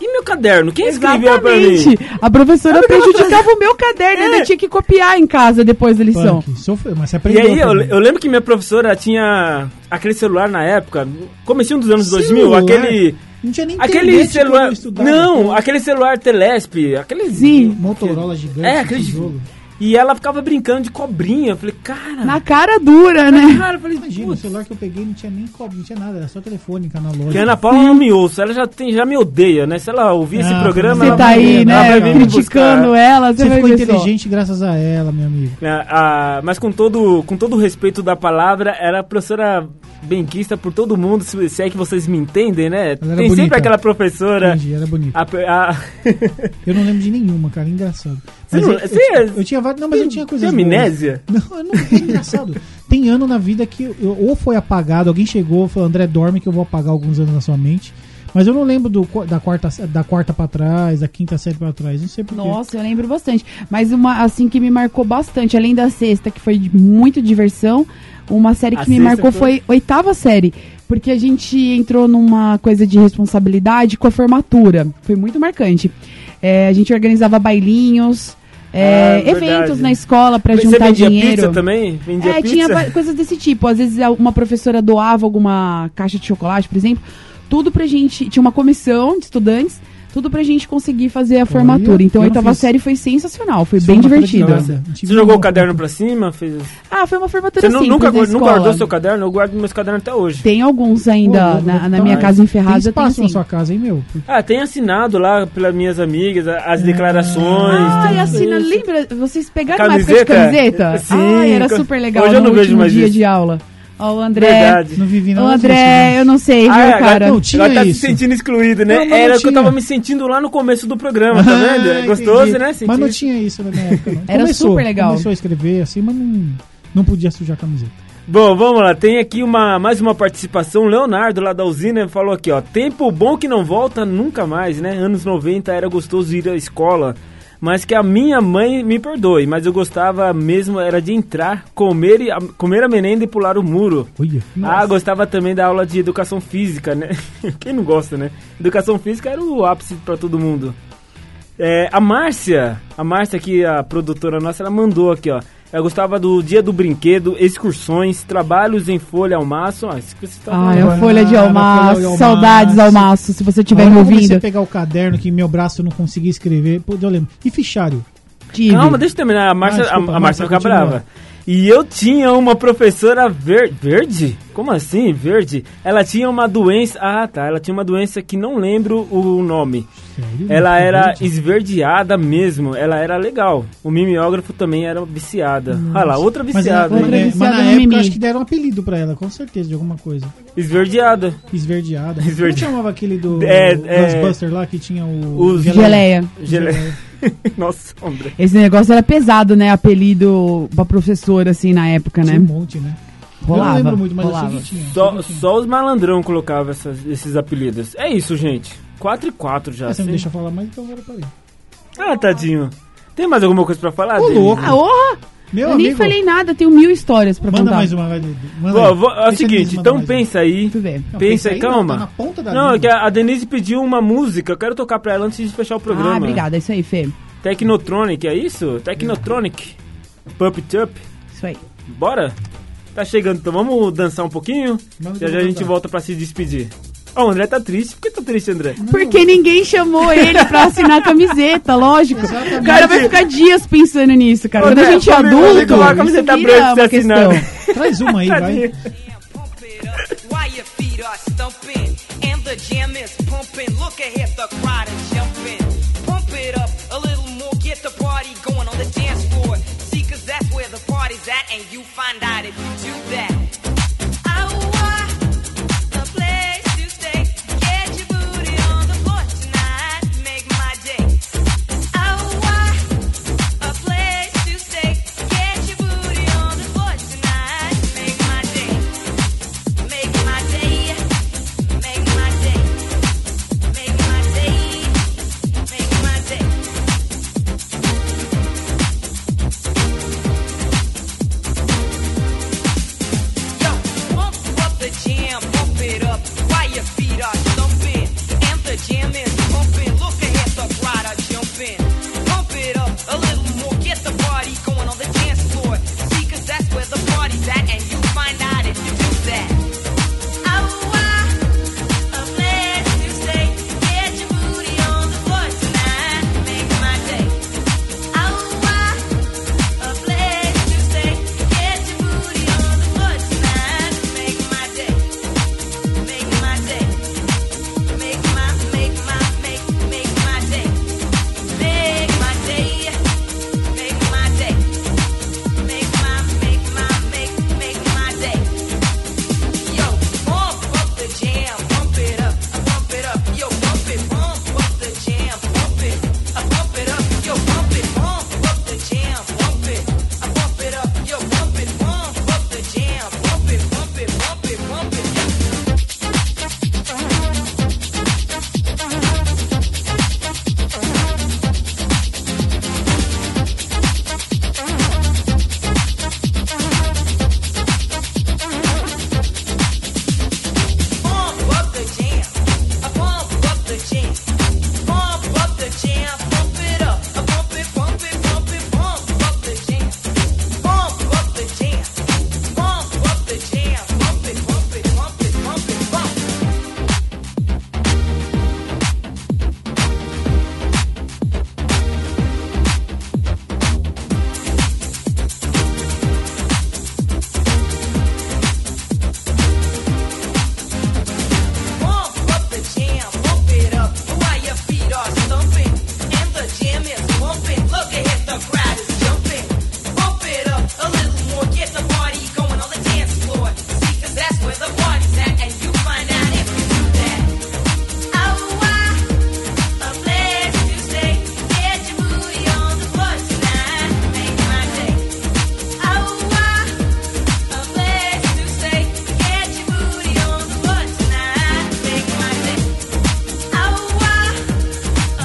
E meu caderno? Quem escrevia pra mim? Exatamente. A professora prejudicava o meu caderno. É. Eu tinha que copiar em casa depois da lição. Punk, sofreu, mas você E aprendeu. aí eu, eu lembro que minha professora tinha aquele celular na época, comecinho dos anos 2000, Celular? aquele Não tinha nem aquele celular, não, pô. aquele celular Telesp, aquele Sim. Motorola gigante, É, aquele tijolo. E ela ficava brincando de cobrinha. Eu falei, cara, Na cara dura, né? cara, eu falei, Imagina, o celular que eu peguei não tinha nem cobre, não tinha nada, era só telefônica na loja. Que a Ana Paula não me ouça, ela já, tem, já me odeia, né? Se ela ouvir esse Ah, programa, Você ela tá vai- aí, ela vai né? vir me Criticando ela. Você, Você vai ficou ver só. inteligente graças a ela, meu amigo. Ah, ah, mas com todo, com todo o respeito da palavra, era a professora benquista por todo mundo, se, se é que vocês me entendem, né? Ela era Tem bonita. sempre aquela professora. Entendi, era bonito. a- a- Eu não lembro de nenhuma, cara, engraçado. Você não- eu, eu, você- eu tinha vários. Não, mas eu tinha coisas. Tem boas. amnésia? Não, eu não, é engraçado. tem ano na vida que eu- ou foi apagado, alguém chegou e falou, André, dorme que eu vou apagar alguns anos na sua mente. Mas eu não lembro do, da, quarta, da quarta pra trás, da quinta série pra trás, não sei porquê. Nossa, eu lembro bastante. Mas uma, assim, que me marcou bastante, além da sexta, que foi de muito diversão, uma série A que me sexta marcou foi- foi oitava série. Porque a gente entrou numa coisa de responsabilidade com a formatura. Foi muito marcante. É, a gente organizava bailinhos, é, Ah, verdade. eventos na escola pra Você juntar vendia dinheiro. pizza também? Vendia É, pizza? tinha coisas desse tipo. Às vezes uma professora doava alguma caixa de chocolate, por exemplo. Tudo pra gente. Tinha uma comissão de estudantes. Tudo pra gente conseguir fazer a formatura. Então a oitava série foi sensacional. Foi bem de- Você jogou o caderno pra cima? Fez... Ah, foi uma formatura Você não, simples nunca, escola. guardou seu caderno? Eu guardo meus cadernos até hoje. Tem alguns ainda Ô, na, na minha casa em Ferraz. Tem espaço na sua casa, hein, meu? Ah, tem assinado lá pelas minhas amigas as declarações. Ai, tem assina, isso. lembra? Vocês pegaram Camiseta? de camiseta? Sim, Ai, era super legal hoje eu no não vejo último mais dia isso. de aula. Ó, o André. Verdade. Não vivi O nada disso, André, né? eu não sei, viu, Ah, agora- cara? não, tinha Agora tá isso. se sentindo excluído, né? Não, não Era o que eu tava me sentindo lá no começo do programa, tá vendo? É Ah, gostoso, entendi. né? Sentir Mas não tinha isso na minha época, não. Era super legal. Começou a escrever assim, mas não, não podia sujar a camiseta. Bom, vamos lá. Tem aqui uma, mais uma participação. O Leonardo, lá da usina, falou aqui, ó. Tempo bom que não volta nunca mais, né? Anos 90 era gostoso ir à escola. Mas que a minha mãe me perdoe. Mas eu gostava mesmo, era de entrar, comer, e, a- comer a merenda e pular o muro. Ah, gostava também da aula de educação física, né? Quem não gosta, né? Educação física era o ápice pra todo mundo. É, a Márcia, a Márcia aqui, a produtora nossa, ela mandou aqui, ó. Ela gostava do dia do brinquedo, excursões, trabalhos em folha ao maço. Ah, isso que você tá Ai, falando. a folha de almaço. Saudades almaço. almaço, se você estiver me eu ouvindo. pegar o caderno que meu braço eu não conseguia escrever. Pô, eu lembro. E fichário? Tive. Calma, deixa eu terminar. A Márcia, Ah, desculpa, a, a Márcia Márcia, fica brava. E eu tinha uma professora ver... verde? Como assim, verde? Ela tinha uma doença. Ah, tá. Ela tinha uma doença que não lembro o nome. Sério? Ela era Verde? esverdeada mesmo, ela era legal. O mimeógrafo também era viciada. Olha lá, outra Mas, viciada. na- Outra hein? mas, viciada na época acho que deram um apelido pra ela, com certeza, de alguma coisa. Esverdeada. Esverdeada. Esverde- Como chamava aquele do É, do é. Ghostbuster lá que tinha o. Os- Geleia. Gele... Nossa, André. Esse negócio era pesado, né? Apelido pra professora, assim, na época, Tinha né? um monte, né? Rolava. eu não lembro muito, mas rolava. eu sei que tinha. Só, que tinha. só os malandrão colocavam essas- esses apelidos. É isso, gente. 4 e 4 já. Ah, você não assim. deixa eu falar mais, então agora parei. Ah, tadinho. Tem mais alguma coisa pra falar? Ô, louco. Ah, orra! Meu eu amigo, nem falei nada, tenho mil histórias pra manda contar. mais uma, vai. Manda aí. vó, é o seguinte, então pensa aí. Deixa eu ver. Não, pensa aí, aí, calma. Tá na ponta da Não, é língua. que a a Denise pediu uma música. Eu quero tocar pra ela antes de fechar o programa. Ah, obrigada, é isso aí, Fê. Technotronic, é isso? Technotronic. Pump It Up. Isso aí. Bora? Tá chegando, então vamos dançar um pouquinho? Vamos Já já a gente volta pra se despedir. Ó, o André tá triste. Por que tá triste, André? Porque ninguém chamou ele pra assinar a camiseta, lógico. O cara vai ficar dias pensando nisso, cara. Quando a gente é adulto, a camiseta branca vira pra você assinar. questão. Traz uma aí, vai. Tadinho. Pump it up while your feet are stumping and the jam is pumping. Look ahead, the crowd is jumping. Pump it up a little more, get the party going on the dance floor. See, cause that's where the party's at, and you find out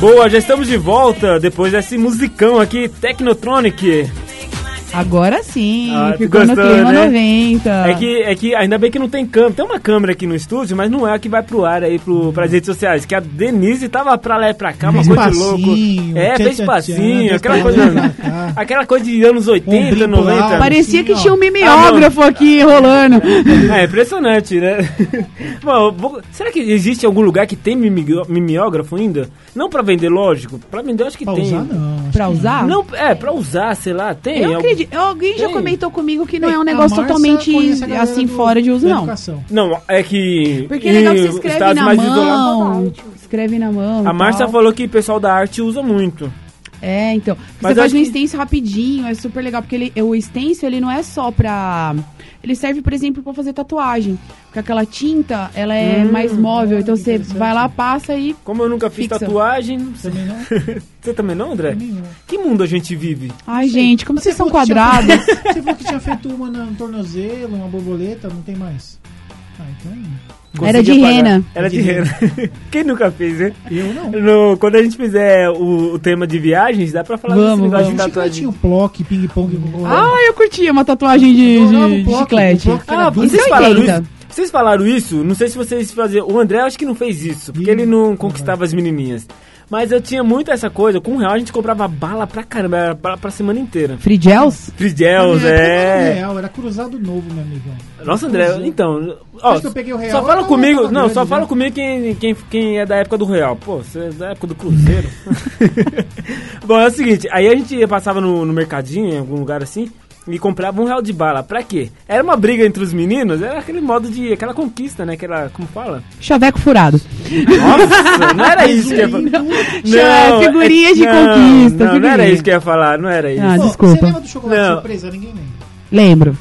Boa, já estamos de volta depois desse musicão aqui, Technotronic. Agora sim, Ah, ficou no gostou, clima né? 90. É que, é que ainda bem que não tem câmera. Tem uma câmera aqui no estúdio, mas não é a que vai pro ar aí pro, pras redes sociais. Que a Denise tava pra lá e pra cá, uma Fez coisa de louco. É, fez passinho, aquela coisa. Aquela coisa de anos 80, Ombrinho 90. pro lado. Parecia que tinha um ó. mimeógrafo aqui rolando. É impressionante, né? Bom, vou- será que existe algum lugar que tem mimeógrafo ainda? Não pra vender, lógico. Pra vender, eu acho que Pra tem. usar, não. Pra usar? Não, é, pra usar, sei lá, tem. Eu algum- Alguém já Tem. comentou comigo que não É, é um negócio totalmente assim do- fora de uso, não. educação. Não, é que. Porque é legal que você escreve na mão. Escreve na mão. A Márcia falou que o pessoal da arte usa muito. É, então. Mas você faz um que- stencil rapidinho, é super legal. Porque ele, o stencil, ele não é só pra... Ele serve, por exemplo, pra fazer tatuagem. Porque aquela tinta, ela é Hum, mais móvel. Então você vai lá, passa e... Como eu nunca fiz Fixa. tatuagem. Também não. Você também não, André? Também não. Que mundo a gente vive? Ai, gente, como vocês são tinha quadrados. feito- Você falou que tinha feito uma no tornozelo, uma borboleta, não tem mais. Ah, então. Era de rena. Era de De rena. Quem nunca fez, né? Eu não. No, quando a gente fizer o, o tema de viagens, dá pra falar Vamos, desse negócio vamos. de que tatuagem. tinha o plock, ping-pong Ah, eu curtia uma tatuagem de, Eu de, bloco, chiclete. Ah. Isso vocês é falaram 80. isso? Vocês falaram isso? Não sei se vocês faziam. O André acho que não fez isso, porque Ih, ele não não conquistava as menininhas. Mas eu tinha muito essa coisa. Com um real a gente comprava bala pra caramba, era bala pra semana inteira. Free gels? Frigels, era é. real, era cruzado novo, meu amigão. Nossa, André, Cruzado. então. Ó, que eu peguei o real, só fala comigo. Não, grande, só né? fala comigo quem, quem, quem é da época do Real. Pô, você é da época do Cruzeiro. Bom, é o seguinte, aí a gente passava no, no mercadinho, em algum lugar assim, e comprava um real de bala. Pra quê? Era uma briga entre os meninos, era aquele modo de. aquela conquista, né? Aquela. como fala? Chaveco furado. Nossa, não era isso que eu ia falar. Já, figurinha de conquista, Não, não era isso que eu ia falar, não era isso. Ah, Pô, desculpa. Você lembra do chocolate Não. surpresa? Ninguém lembra. Lembro.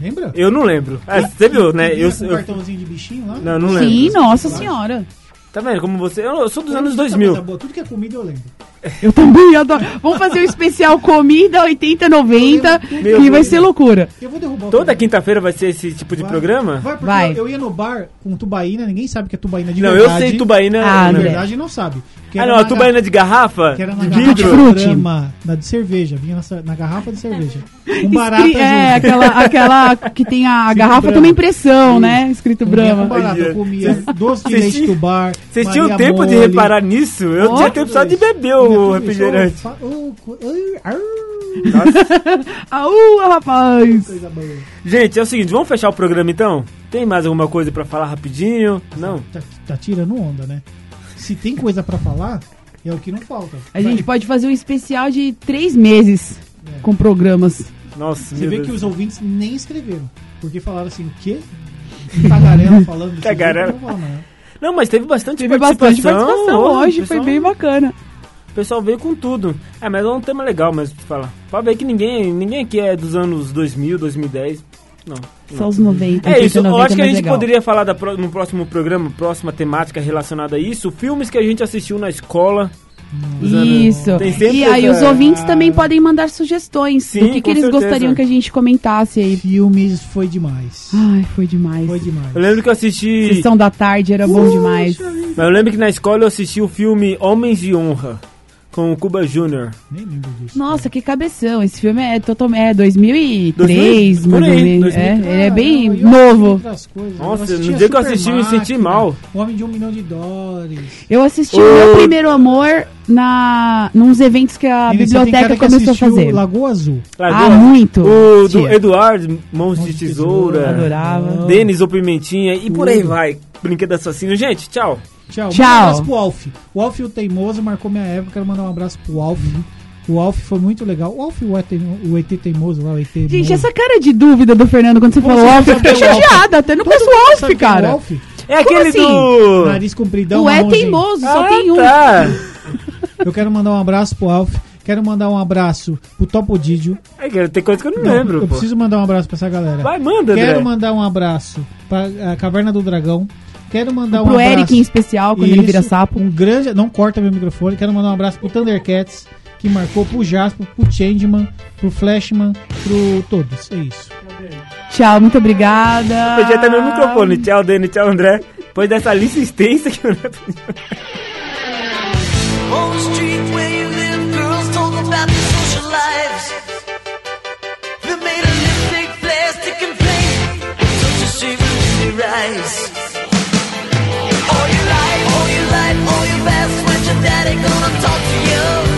Lembra? Eu não lembro. Ah, você viu, né? Eu, Com um eu- cartãozinho de bichinho lá? não, não lembro. Sim, nossa senhora. Tá vendo como você. Eu, eu sou dos Eu anos não sei 2000. coisa boa, Tudo que é comida eu lembro. Eu também adoro. Vamos fazer um especial comida 80, 90, Meu que vai ser loucura. Eu vou derrubar o Toda quinta-feira vai ser esse tipo de Vai. programa? Vai, porque Vai. Eu, eu ia no bar com tubaína, ninguém sabe que é tubaína de Não, verdade. eu sei tubaína. Ah, Na né? Verdade não sabe. Que Ah, não, a na tubaína de garrafa? ga- Que era na de garrafa de brama, na de cerveja. Vinha na, na garrafa de cerveja. Com barata Escri- é, aquela, aquela que tem a, a garrafa, Brahma. tem uma impressão, né? Escrito Brahma. barata, eu comia doce de Vocês leite tinham- do bar. Vocês tinham tempo de Mole. reparar nisso? Eu Ó, tinha tempo só de beber o refrigerante. Oh, oh, Aú, rapaz! Gente, é o seguinte, vamos fechar o programa então? Tem mais alguma coisa pra falar rapidinho? Não? Tá, tá tirando onda, né? Se tem coisa pra falar, é o que não falta. A gente pode fazer um especial de três meses com programas. Nossa, Você meu vê Deus. que os ouvintes nem escreveram. Porque falaram assim, o quê? Tagarela falando Tagarela. não mas teve bastante Teve participação. bastante participação hoje, o foi pessoal- bem bacana. O pessoal veio com tudo. É, mas é um tema legal mesmo de falar. Pra ver que ninguém, ninguém aqui é dos anos 2000, 2010. Não. Só os 90. É 80, isso, eu 90 acho que a mais gente legal. poderia falar da pro- no próximo programa, próxima temática relacionada a isso, filmes que a gente assistiu na escola. Isso. Tem sempre E aí essa- os ouvintes também podem mandar sugestões Sim, do que, que eles certeza. gostariam que a gente comentasse aí. Filmes foi demais. Ai, foi demais. Foi demais. Eu lembro que eu assisti. Sessão da tarde era bom demais. Mas eu lembro que na escola eu assisti o filme Homens de Honra, com o Cuba Jr. Nem lembro disso. Nossa, que cabeção. Esse filme é totalmente é 2003, 2000, por mais ou aí, menos. 2000. É, ele é bem e eu novo. coisas. Nossa, no dia que eu assisti eu me senti mal. O Homem de um Milhão de Dólares. Eu assisti o meu primeiro amor na nos eventos que a tem biblioteca começou a fazer. Lagoa Azul. Ah, muito. O do. Eduardo, Mãos de Mãos de Tesoura. Tesoura. Adorava. Denis ou Pimentinha e por aí vai. Brinquedo assassino. Gente, tchau. Tchau. Tchau. Um abraço pro Alf. O Alf o Teimoso marcou minha época. Quero mandar um abraço pro Alf. O Alf foi muito legal. O Alf o ET, o ET Teimoso lá, o ET Gente, Mozo. essa cara de dúvida do Fernando quando você falou Alf, eu fiquei é chateada. Até não conheço o Alf, quem é cara. O Alf? É aquele assim? do. Nariz compridão, O é marronzinho. teimoso, só ah, tem um. Tá. Eu quero mandar um abraço pro Alf. Quero mandar um abraço pro Topo Didio. É tem coisa que eu não, Não, lembro. eu pô. preciso mandar um abraço pra essa galera. Vai, manda, André. Quero mandar um abraço pra a Caverna do Dragão. Quero mandar um pro abraço. Eric em especial, quando Isso, ele vira sapo. Um grande. Não corta meu microfone. Quero mandar um abraço pro Thundercats, que marcou pro Jasper, pro Changeman, pro Flashman, pro todos. É isso. Tchau, muito obrigada. Eu já tá no microfone. Tchau, Dani. Tchau, André. Depois dessa lista extensa que eu rise. daddy gonna talk to you.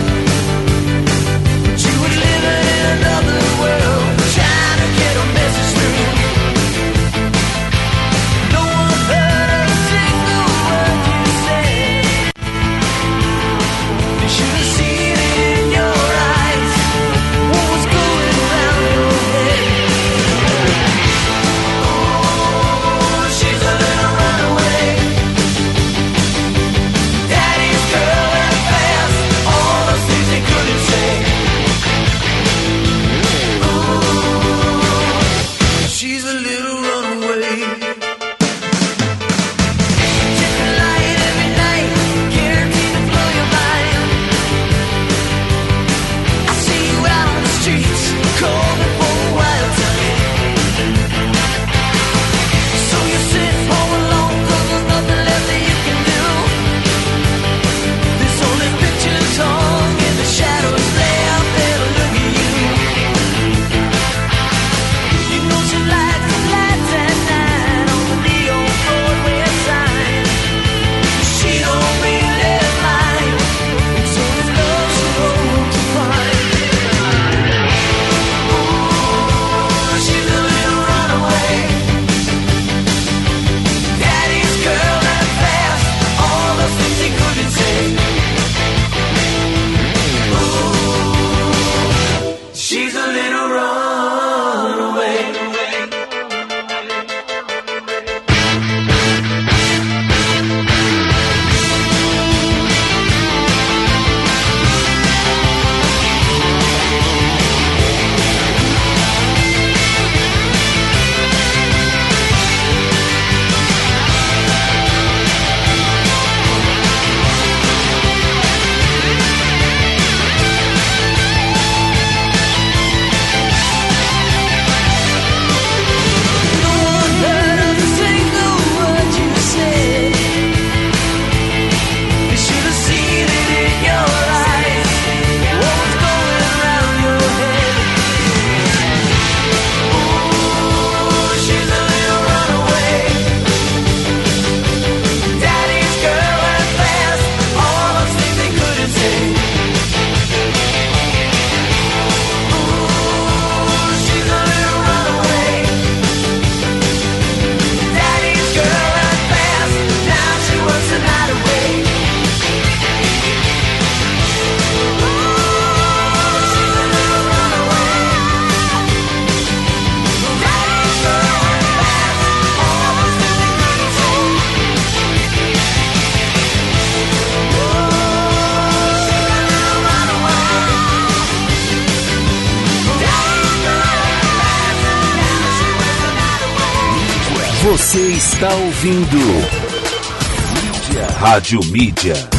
Ouvindo Mídia. Rádio Mídia.